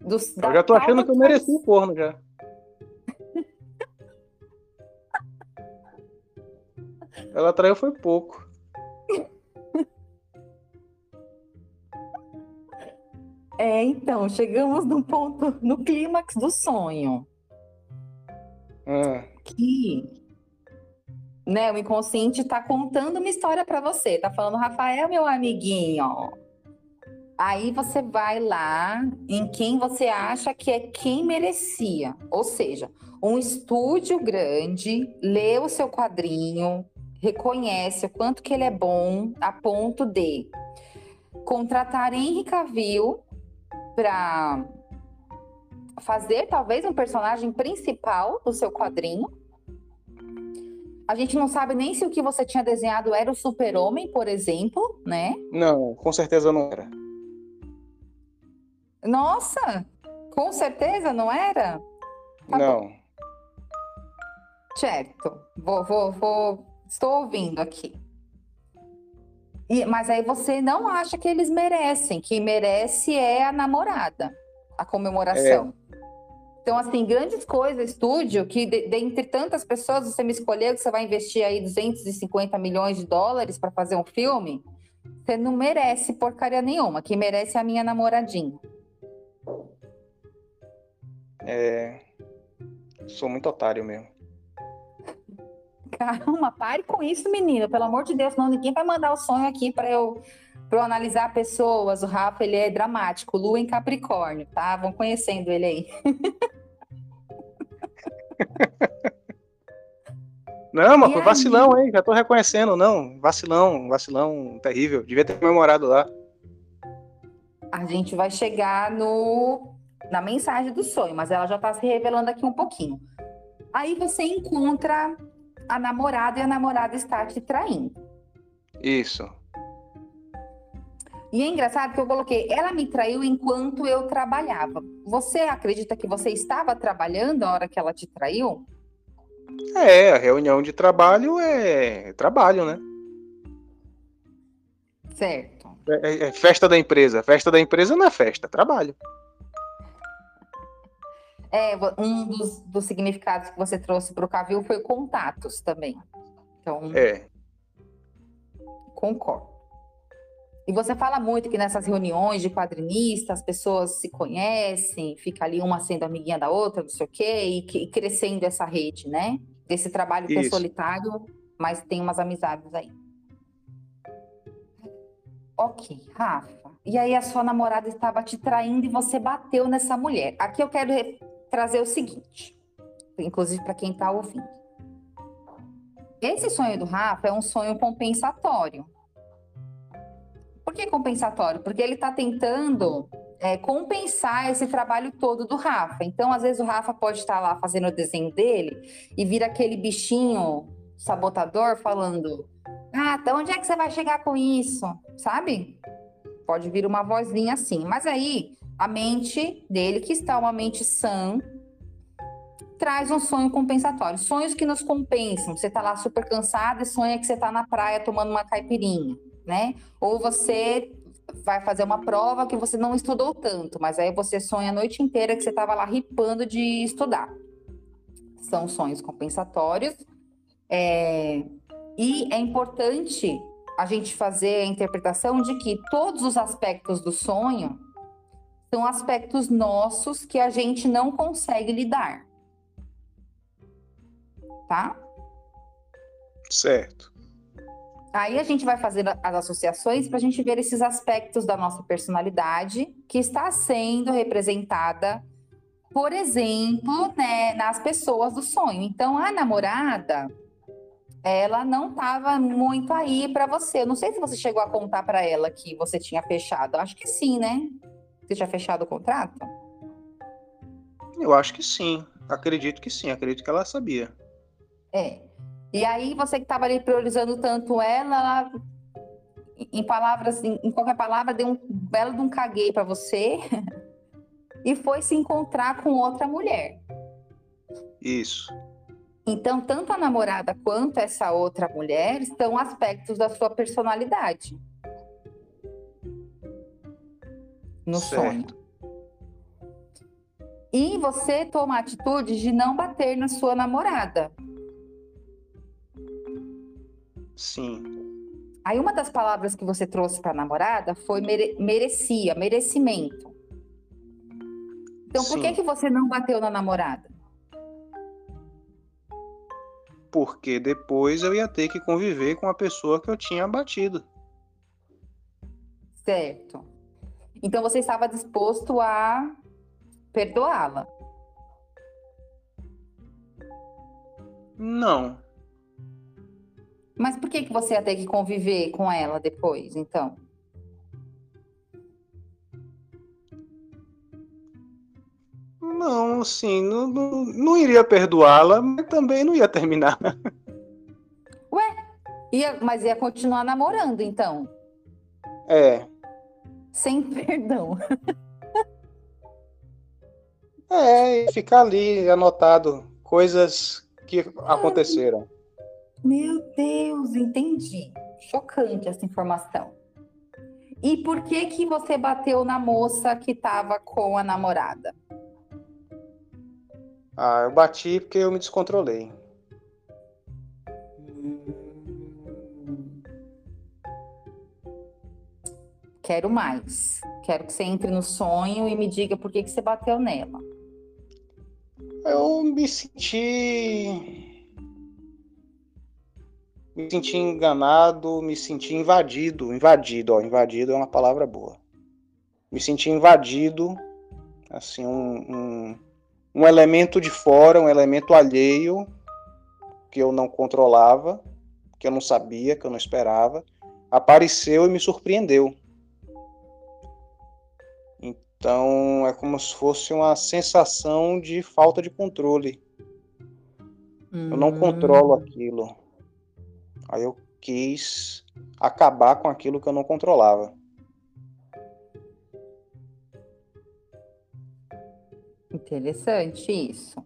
Dos, eu já tô achando que eu mereci o forno já. Ela traiu foi pouco. É, então, chegamos no ponto, no clímax do sonho. Ah. Que né, o inconsciente está contando uma história para você, tá falando, Rafael, meu amiguinho. Aí você vai lá em quem você acha que é quem merecia. Ou seja, um estúdio grande lê o seu quadrinho, reconhece o quanto que ele é bom a ponto de contratar Henry Cavill para fazer talvez um personagem principal do seu quadrinho. A gente não sabe nem se o que você tinha desenhado era o Super-Homem, por exemplo, né? Não, com certeza não era. Nossa, com certeza não era? Tá não. Bom. Certo. Vou, vou, vou Estou ouvindo aqui. E, mas aí você não acha que eles merecem. Quem merece é a namorada, a comemoração. Então, assim, grandes coisas, estúdio, que de, dentre tantas pessoas você me escolheu que você vai investir aí 250 milhões de dólares para fazer um filme, você não merece porcaria nenhuma. Quem merece é a minha namoradinha. É. Sou muito otário mesmo. Calma, pare com isso, menino. Pelo amor de Deus, não ninguém vai mandar o sonho aqui para eu para eu analisar pessoas. O Rafa, ele é dramático, lua em Capricórnio, tá? Vão conhecendo ele aí. Não, mas foi vacilão, hein? Já tô reconhecendo, não. Vacilão, vacilão terrível. Devia ter comemorado lá. A gente vai chegar no na mensagem do sonho, mas ela já tá se revelando aqui um pouquinho. Aí você encontra a namorada e a namorada está te traindo. Isso. E é engraçado que eu coloquei, ela me traiu enquanto eu trabalhava. Você acredita que você estava trabalhando a hora que ela te traiu? É, a reunião de trabalho é trabalho, né? Certo. É, é, é festa da empresa. Festa da empresa não é festa, é trabalho. É, um dos, dos significados que você trouxe para o Cavil foi contatos também. Então, é. concordo. E você fala muito que nessas reuniões de quadrinistas as pessoas se conhecem, fica ali uma sendo amiguinha da outra, não sei o quê, e, e crescendo essa rede, né? Desse trabalho que Isso. é solitário, mas tem umas amizades aí. Ok, Rafa. E aí a sua namorada estava te traindo e você bateu nessa mulher. Aqui eu quero trazer o seguinte, inclusive para quem está ouvindo. Esse sonho do Rafa é um sonho compensatório. Por que compensatório? Porque ele está tentando é, compensar esse trabalho todo do Rafa. Então, às vezes, o Rafa pode estar lá fazendo o desenho dele e vira aquele bichinho sabotador falando: Ah, até onde é que você vai chegar com isso? Sabe? Pode vir uma vozinha assim. Mas aí, a mente dele, que está uma mente sã, traz um sonho compensatório. Sonhos que nos compensam. Você está lá super cansado e sonha que você está na praia tomando uma caipirinha, né? Ou você vai fazer uma prova que você não estudou tanto, mas aí você sonha a noite inteira que você estava lá ripando de estudar. São sonhos compensatórios. É... E é importante a gente fazer a interpretação de que todos os aspectos do sonho são aspectos nossos que a gente não consegue lidar. Tá? Certo. Aí a gente vai fazer as associações para a gente ver esses aspectos da nossa personalidade que está sendo representada, por exemplo, né, nas pessoas do sonho. Então, a namorada, ela não estava muito aí para você. Eu não sei se você chegou a contar para ela que você tinha fechado. Acho que sim, né? Você tinha fechado o contrato? Eu acho que sim. Acredito que sim. Acredito que ela sabia. É. E aí você que estava ali priorizando tanto ela, ela em palavras, em, em, qualquer palavra, deu um belo de um caguei para você e foi se encontrar com outra mulher. Isso. Então, tanto a namorada quanto essa outra mulher estão aspectos da sua personalidade. No certo. sonho. E você toma a atitude de não bater na sua namorada. Sim. Aí uma das palavras que você trouxe para a namorada foi mere merecia, merecimento. Então Sim. por que que você não bateu na namorada? Porque depois eu ia ter que conviver com a pessoa que eu tinha batido. Certo. Então você estava disposto a perdoá-la? Não. Mas por que, que você ia ter que conviver com ela depois, então? Não, sim, não, não, não iria perdoá-la, mas também não ia terminar. Ué, ia, mas ia continuar namorando, então? É. Sem perdão. é, ficar ali anotado coisas que aconteceram. Meu Deus, entendi. Chocante essa informação. E por que que você bateu na moça que estava com a namorada? Ah, eu bati porque eu me descontrolei. Quero mais. Quero que você entre no sonho e me diga por que que você bateu nela. Eu me senti me senti enganado, me senti invadido, invadido, ó, invadido é uma palavra boa. Me senti invadido, assim, um, um, um elemento de fora, um elemento alheio que eu não controlava, que eu não sabia, que eu não esperava, apareceu e me surpreendeu. Então é como se fosse uma sensação de falta de controle. Eu não controlo hum. aquilo. Aí eu quis acabar com aquilo que eu não controlava. Interessante isso.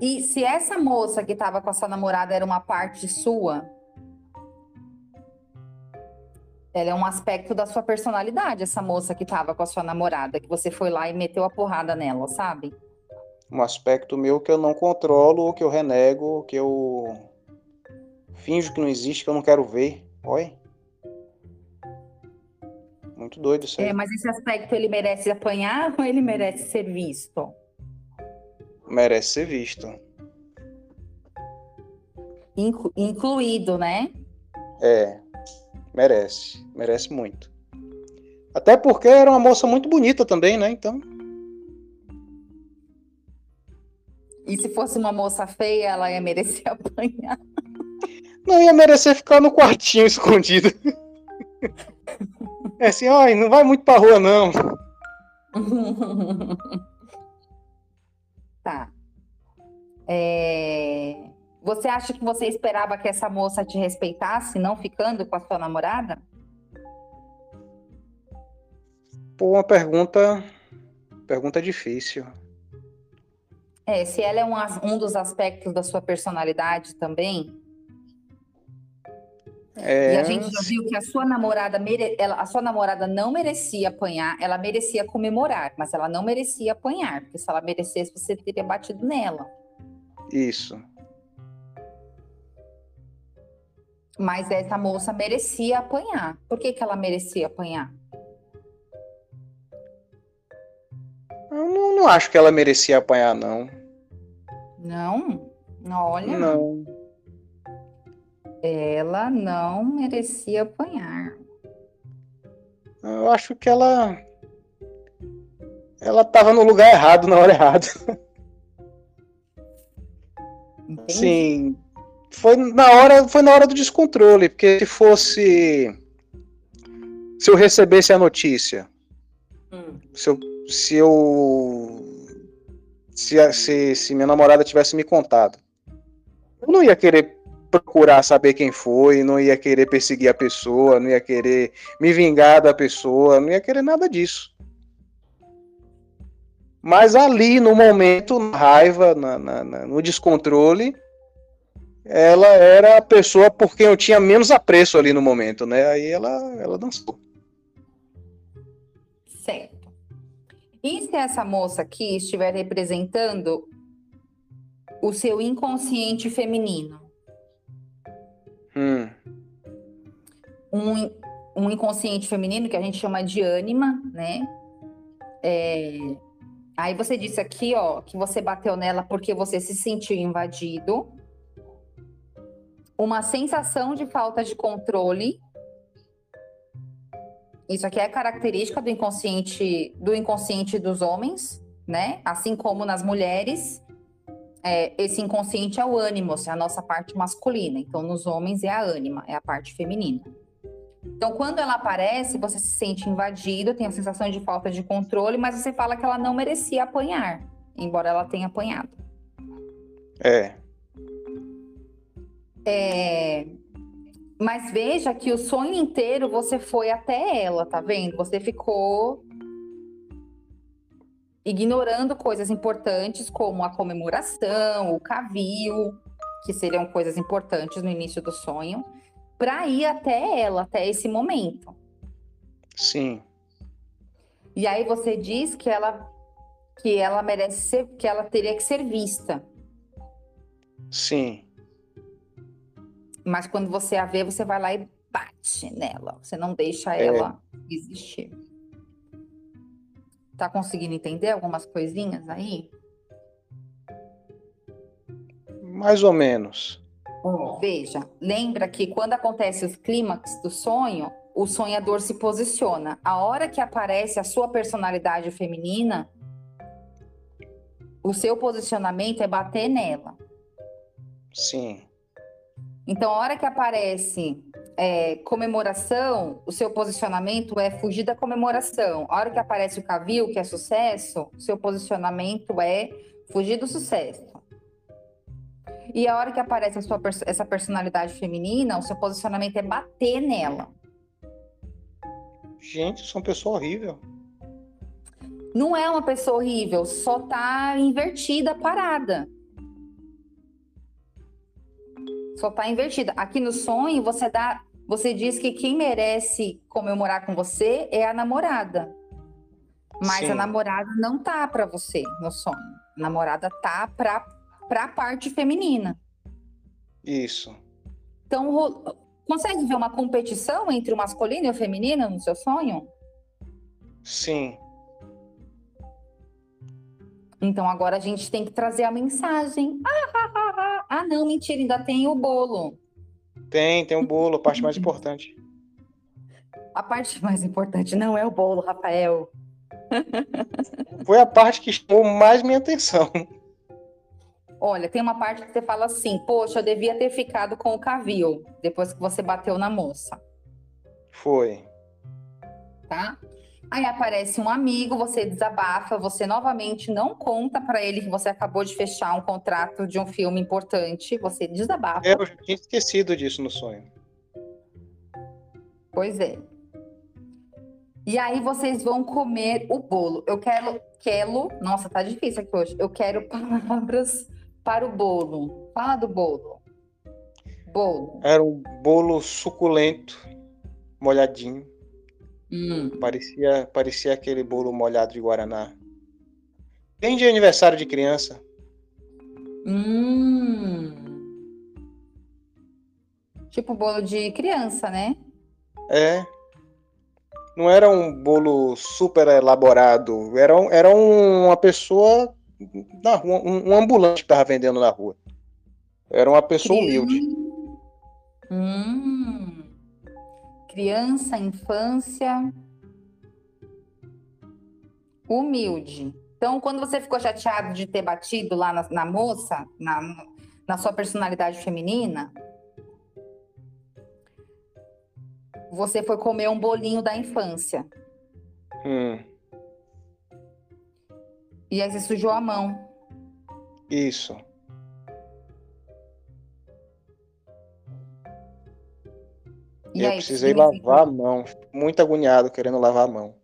E se essa moça que estava com a sua namorada era uma parte sua, ela é um aspecto da sua personalidade, essa moça que estava com a sua namorada, que você foi lá e meteu a porrada nela, sabe? Um aspecto meu que eu não controlo, que eu renego, que eu finjo que não existe, que eu não quero ver. Oi? Muito doido isso aí. É, mas esse aspecto ele merece apanhar ou ele merece ser visto? Merece ser visto. Inclu incluído, né? É, merece. Merece muito. Até porque era uma moça muito bonita também, né? Então. E se fosse uma moça feia, ela ia merecer apanhar. Não ia merecer ficar no quartinho escondido. É assim, ai, não vai muito pra rua, não. tá. É... Você acha que você esperava que essa moça te respeitasse, não ficando com a sua namorada? Pô, uma pergunta, pergunta difícil. É, se ela é um, um dos aspectos da sua personalidade também. É... E a gente já viu que a sua namorada mere... ela, a sua namorada não merecia apanhar, ela merecia comemorar, mas ela não merecia apanhar, porque se ela merecesse, você teria batido nela. Isso. Mas essa moça merecia apanhar. Por que, que ela merecia apanhar? Eu não, não acho que ela merecia apanhar, não. Não? Olha. Não. Ela não merecia apanhar. Eu acho que ela. Ela estava no lugar errado na hora errada. Entendi. Sim. Foi na hora, foi na hora do descontrole, porque se fosse se eu recebesse a notícia, hum. se eu se eu se, se, se minha namorada tivesse me contado, eu não ia querer procurar saber quem foi, não ia querer perseguir a pessoa, não ia querer me vingar da pessoa, não ia querer nada disso. Mas ali, no momento, na raiva, na, na, na, no descontrole, ela era a pessoa por quem eu tinha menos apreço ali no momento, né? Aí ela, ela dançou. Certo. E se essa moça aqui estiver representando o seu inconsciente feminino? Hum. Um, um inconsciente feminino que a gente chama de ânima, né? É... Aí você disse aqui, ó, que você bateu nela porque você se sentiu invadido. Uma sensação de falta de controle isso aqui é característica do inconsciente do inconsciente dos homens, né? Assim como nas mulheres, é, esse inconsciente é o ânimo, é a nossa parte masculina. Então, nos homens é a ânima, é a parte feminina. Então, quando ela aparece, você se sente invadido, tem a sensação de falta de controle, mas você fala que ela não merecia apanhar, embora ela tenha apanhado. É. É, mas veja que o sonho inteiro você foi até ela, tá vendo? Você ficou ignorando coisas importantes como a comemoração, o cavio, que seriam coisas importantes no início do sonho, para ir até ela, até esse momento. Sim. E aí você diz que ela que ela merece ser, que ela teria que ser vista. Sim. Mas quando você a vê, você vai lá e bate nela. Você não deixa é. ela existir. Tá conseguindo entender algumas coisinhas aí? Mais ou menos. Oh, veja, lembra que quando acontece os clímax do sonho, o sonhador se posiciona. A hora que aparece a sua personalidade feminina, o seu posicionamento é bater nela. Sim. Então, a hora que aparece é, comemoração, o seu posicionamento é fugir da comemoração. A hora que aparece o cavil, que é sucesso, o seu posicionamento é fugir do sucesso. E a hora que aparece sua, essa personalidade feminina, o seu posicionamento é bater nela. Gente, sou uma pessoa horrível. Não é uma pessoa horrível, só tá invertida, parada só está invertida. Aqui no sonho, você dá, você diz que quem merece comemorar com você é a namorada. Mas Sim. a namorada não tá para você no sonho. A namorada tá para para a parte feminina. Isso. Então, consegue ver uma competição entre o masculino e o feminino no seu sonho? Sim. Então agora a gente tem que trazer a mensagem. Ah, ah, ah, ah. ah não, mentira, ainda tem o bolo. Tem, tem o bolo, a parte mais importante. A parte mais importante não é o bolo, Rafael. Foi a parte que chamou mais minha atenção. Olha, tem uma parte que você fala assim: Poxa, eu devia ter ficado com o cavil depois que você bateu na moça. Foi. Tá? Aí aparece um amigo, você desabafa, você novamente não conta para ele que você acabou de fechar um contrato de um filme importante, você desabafa. Eu já tinha esquecido disso no sonho. Pois é. E aí vocês vão comer o bolo. Eu quero, quero, nossa, tá difícil aqui hoje. Eu quero palavras para o bolo. Fala do bolo. Bolo. Era um bolo suculento, molhadinho. Hum. Parecia, parecia aquele bolo molhado de Guaraná. Bem de aniversário de criança. Hum. Tipo bolo de criança, né? É. Não era um bolo super elaborado. Era, um- era um- uma pessoa na rua, um, um ambulante que estava vendendo na rua. Era uma pessoa humilde. Hum. Criança, infância. Humilde. Então, quando você ficou chateado de ter batido lá na, na moça, na, na sua personalidade feminina, você foi comer um bolinho da infância. Hum, E aí você sujou a mão. isso. E eu aí, precisei lavar a mão. Muito agoniado querendo lavar a mão.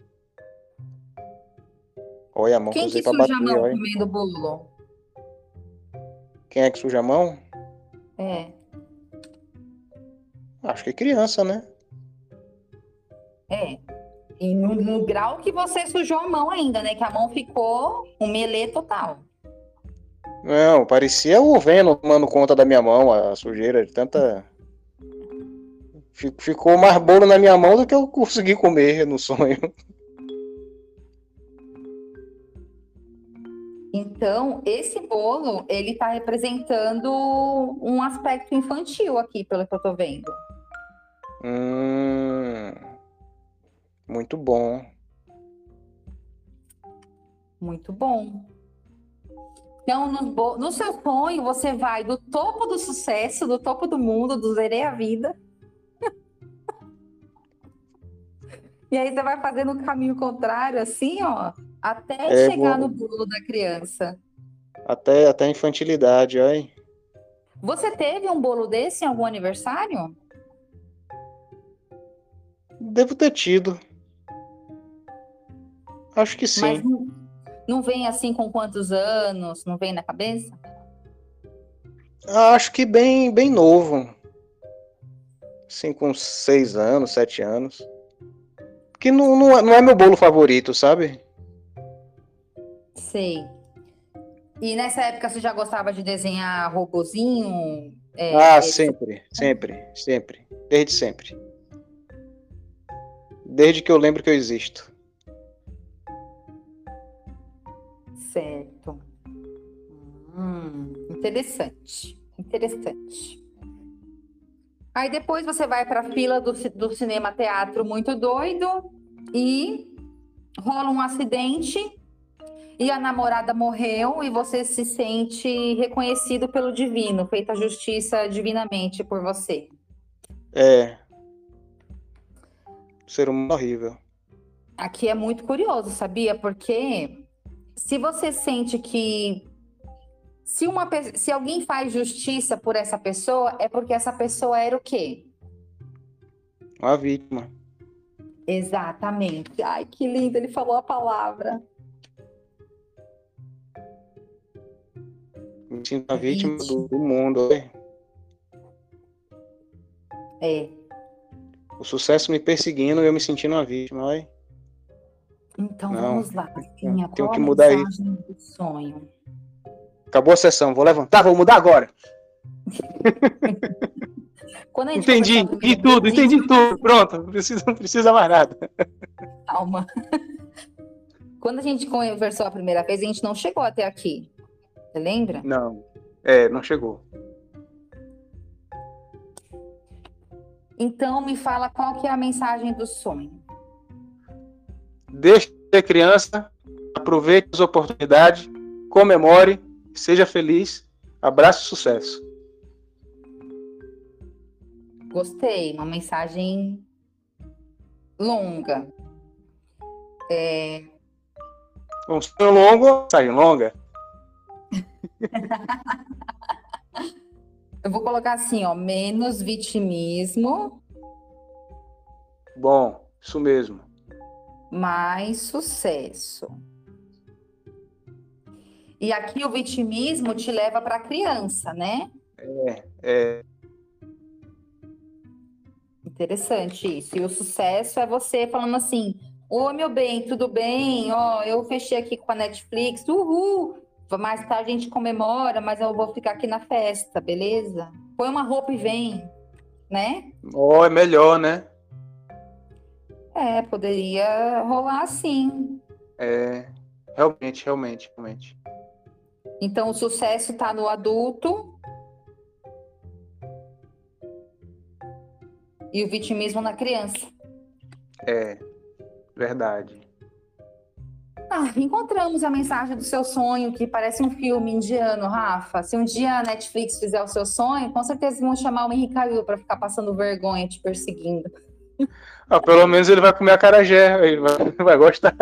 Olha a mão que eu Quem usei que pra suja a bater, mão comendo bolo? Quem é que suja a mão? É. Acho que criança, né? É. E no, no grau que você sujou a mão ainda, né? Que a mão ficou um melê total. Não, parecia o Venom tomando conta da minha mão, a sujeira de tanta. Fi- Ficou mais bolo na minha mão do que eu consegui comer no sonho. Então, esse bolo, ele tá representando um aspecto infantil aqui, pelo que eu tô vendo. Hum, muito bom. Muito bom. Então, no, no seu sonho, você vai do topo do sucesso, do topo do mundo, do zerei a vida. E aí você vai fazendo o caminho contrário, assim, ó, até É, chegar vou- no bolo da criança. Até, até a infantilidade, ai. Você teve um bolo desse em algum aniversário? Devo ter tido. Acho que sim. Mas não, não vem assim com quantos anos? Não vem na cabeça? Acho que bem, bem novo. Assim, com seis anos, sete anos. Que não, não, é- não é meu bolo favorito, sabe? Sei. E nessa época você já gostava de desenhar robozinho? É, ah, é, sempre, sempre, sempre. Desde sempre. Desde que eu lembro que eu existo. Certo. Hum, interessante. Interessante. Aí depois você vai para a fila do, do cinema teatro muito doido e rola um acidente e a namorada morreu e você se sente reconhecido pelo divino, feita justiça divinamente por você. É. Ser humano horrível. Aqui é muito curioso, sabia? Porque se você sente que se uma se alguém faz justiça por essa pessoa, é porque essa pessoa era o quê? Uma vítima. Exatamente. Ai, que lindo, ele falou a palavra. Me sinto uma vítima do, do mundo. olha. É. O sucesso me perseguindo e eu me sentindo uma vítima. Olha. Então Não, vamos lá. Rafinha, tenho qual que a mudar mensagem do sonho? Acabou a sessão, vou levantar, vou mudar agora. Quando a gente Entendi, entendi tudo, entendi tudo. Pronto, não precisa, não precisa mais nada. Calma. Quando a gente conversou a primeira vez, a gente não chegou até aqui. Você lembra? Não, é, não chegou. Então me fala qual que é a mensagem do sonho. Deixe de ser criança, aproveite as oportunidades, comemore, seja feliz, abraço e sucesso. Gostei, uma mensagem longa. É... Um sonho longo, sai longa. Eu vou colocar assim, ó, menos vitimismo. Bom, isso mesmo. Mais sucesso. E aqui o vitimismo te leva para a criança, né? É, é. Interessante isso. E o sucesso é você falando assim: Oi, meu bem, tudo bem? Ó, eu fechei aqui com a Netflix, uhul! Mais tarde a gente comemora, mas eu vou ficar aqui na festa, beleza? Põe uma roupa e vem, né? Oh, é melhor, né? É, poderia rolar assim. É, realmente, realmente, realmente. Então o sucesso está no adulto e o vitimismo na criança. É, verdade. Ah, encontramos a mensagem do seu sonho, que parece um filme indiano, Rafa. Se um dia a Netflix fizer o seu sonho, com certeza vão chamar o Henrique Cavill para ficar passando vergonha te perseguindo. Ah, pelo menos ele vai comer a carajé, ele vai, vai gostar.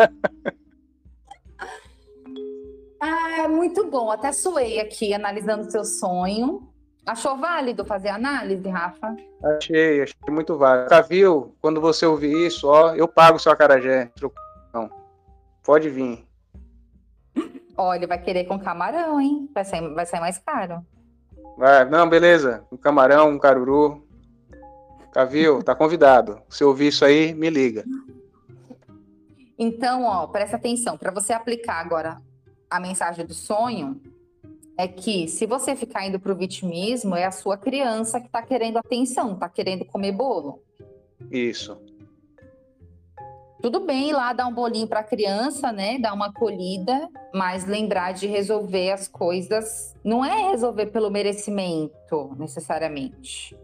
Ah, muito bom. Até suei aqui analisando o seu sonho. Achou válido fazer análise, Rafa? Achei, achei muito válido. Cavil, quando você ouvir isso, ó, eu pago o seu acarajé. Não. Pode vir. Olha, vai querer com camarão, hein? Vai sair, vai sair mais caro. Vai, não, beleza. Um camarão, um caruru. Cavil, tá convidado. Se ouvir isso aí, me liga. Então, ó, presta atenção. Para você aplicar agora a mensagem do sonho, é que se você ficar indo para o vitimismo, é a sua criança que está querendo atenção, está querendo comer bolo. Isso. Tudo bem ir lá dar um bolinho para a criança, né? Dar uma acolhida, mas lembrar de resolver as coisas. Não é resolver pelo merecimento, necessariamente.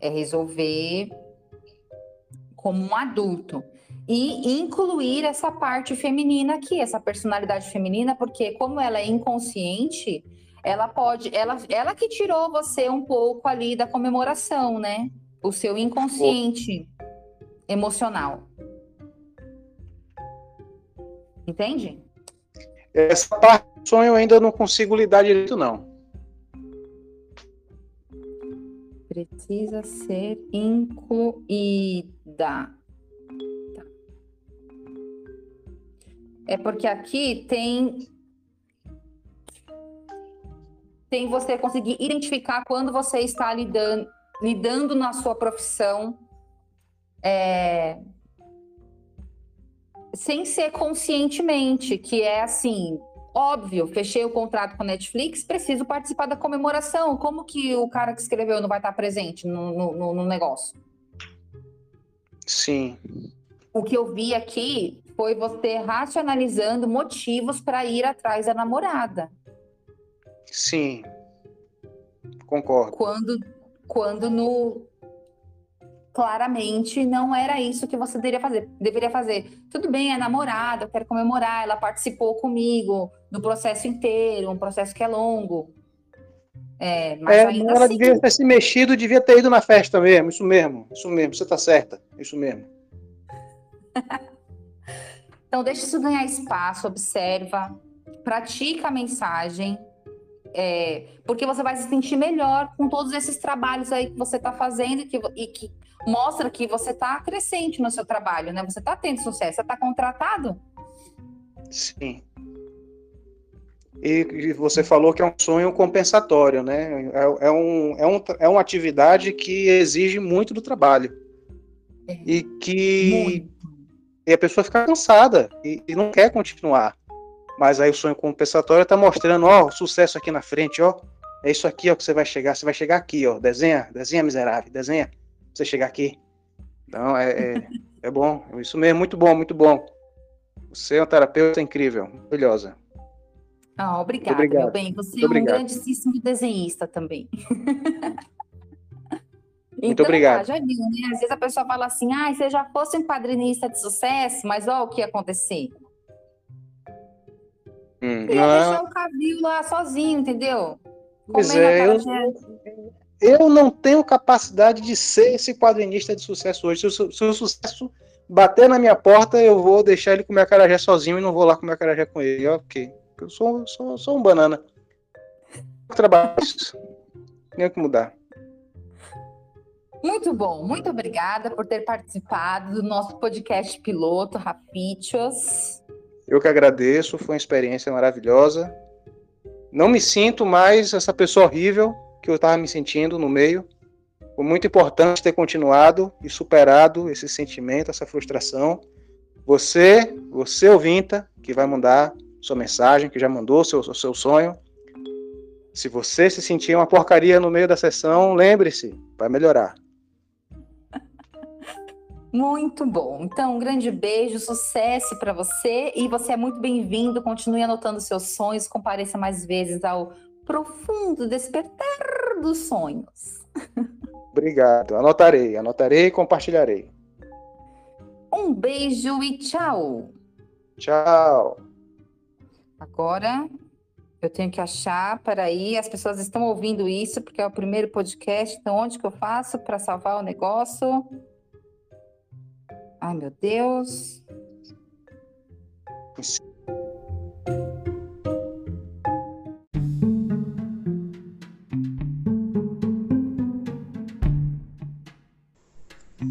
É resolver como um adulto e incluir essa parte feminina aqui, essa personalidade feminina, porque como ela é inconsciente, ela pode, ela, ela que tirou você um pouco ali da comemoração, né? O seu inconsciente emocional. Entende? Essa parte do sonho eu ainda não consigo lidar direito, não. Precisa ser incluída. É porque aqui tem tem você conseguir identificar quando você está lidando, lidando na sua profissão é, sem ser conscientemente, que é assim, óbvio, fechei o contrato com a Netflix, preciso participar da comemoração. Como que o cara que escreveu não vai estar presente no, no, no negócio? Sim. O que eu vi aqui foi você racionalizando motivos para ir atrás da namorada. Sim. Concordo. Quando, quando no claramente não era isso que você deveria fazer. Deveria fazer. Tudo bem, é namorada, eu quero comemorar, ela participou comigo no processo inteiro, um processo que é longo. É, mas é, ainda ela assim... devia ter se mexido, devia ter ido na festa mesmo, isso mesmo, isso mesmo, você tá certa, isso mesmo. Então, deixa isso ganhar espaço, observa, pratica a mensagem, é, porque você vai se sentir melhor com todos esses trabalhos aí que você está fazendo e que, e que, mostra que você está crescente no seu trabalho, né? Você está tendo sucesso, você está contratado? Sim. E, você falou que é um sonho compensatório, né? É, é, um, é, um, é uma atividade que exige muito do trabalho. É. E que muito e a pessoa fica cansada e, e não quer continuar. Mas aí o sonho compensatório está mostrando, ó, sucesso aqui na frente, ó. É isso aqui, ó, que você vai chegar. Você vai chegar aqui, ó. Desenha, desenha miserável, desenha. Você chegar aqui. Então, é, é, é bom. Isso mesmo, muito bom, muito bom. Você é um terapeuta incrível, maravilhosa. Ah, obrigada, meu bem. Você é um grandíssimo desenhista também. Muito então, obrigado. Tá, já viu, né? Às vezes a pessoa fala assim, ah, você já fosse um quadrinista de sucesso, mas olha o que ia acontecer. Hum, ia não... deixar o Cavil lá sozinho, entendeu? Pois é, eu, eu não tenho capacidade de ser esse quadrinista de sucesso hoje. Se o, se o sucesso bater na minha porta, eu vou deixar ele comer a carajé sozinho e não vou lá comer a carajé com ele. Ok. Eu sou, sou, sou um banana. Trabalho isso. Tenho que mudar. Muito bom, muito obrigada por ter participado do nosso podcast piloto Rapichos. Eu que agradeço, foi uma experiência maravilhosa. Não me sinto mais essa pessoa horrível que eu estava me sentindo no meio. Foi muito importante ter continuado e superado esse sentimento, essa frustração. Você, você ouvinta, que vai mandar sua mensagem, que já mandou seu, seu sonho. Se você se sentir uma porcaria no meio da sessão, lembre-se, vai melhorar. Muito bom. Então, um grande beijo, sucesso para você e você é muito bem-vindo. Continue anotando seus sonhos, compareça mais vezes ao profundo despertar dos sonhos. Obrigado. Anotarei, anotarei e compartilharei. Um beijo e tchau. Tchau. Agora eu tenho que achar, peraí, as pessoas estão ouvindo isso porque é o primeiro podcast, então onde que eu faço para salvar o negócio? Ai, meu Deus.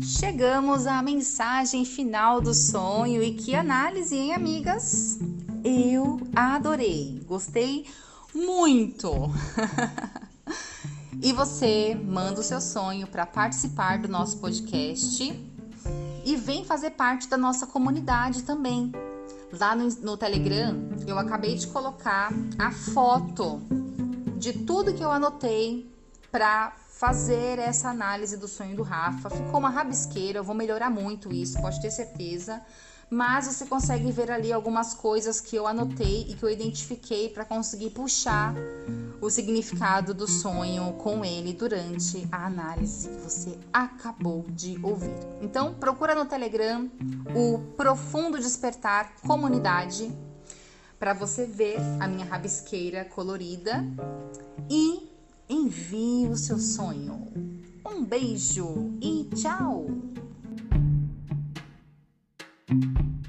Chegamos à mensagem final do sonho e que análise, hein, amigas? Eu adorei, gostei muito. e você manda o seu sonho para participar do nosso podcast e vem fazer parte da nossa comunidade também. Lá no, no Telegram, eu acabei de colocar a foto de tudo que eu anotei para fazer essa análise do sonho do Rafa. Ficou uma rabisqueira, eu vou melhorar muito isso, pode ter certeza mas você consegue ver ali algumas coisas que eu anotei e que eu identifiquei para conseguir puxar o significado do sonho com ele durante a análise que você acabou de ouvir. Então, procura no Telegram o Profundo Despertar Comunidade para você ver a minha rabisqueira colorida e envie o seu sonho. Um beijo e tchau! Thank you.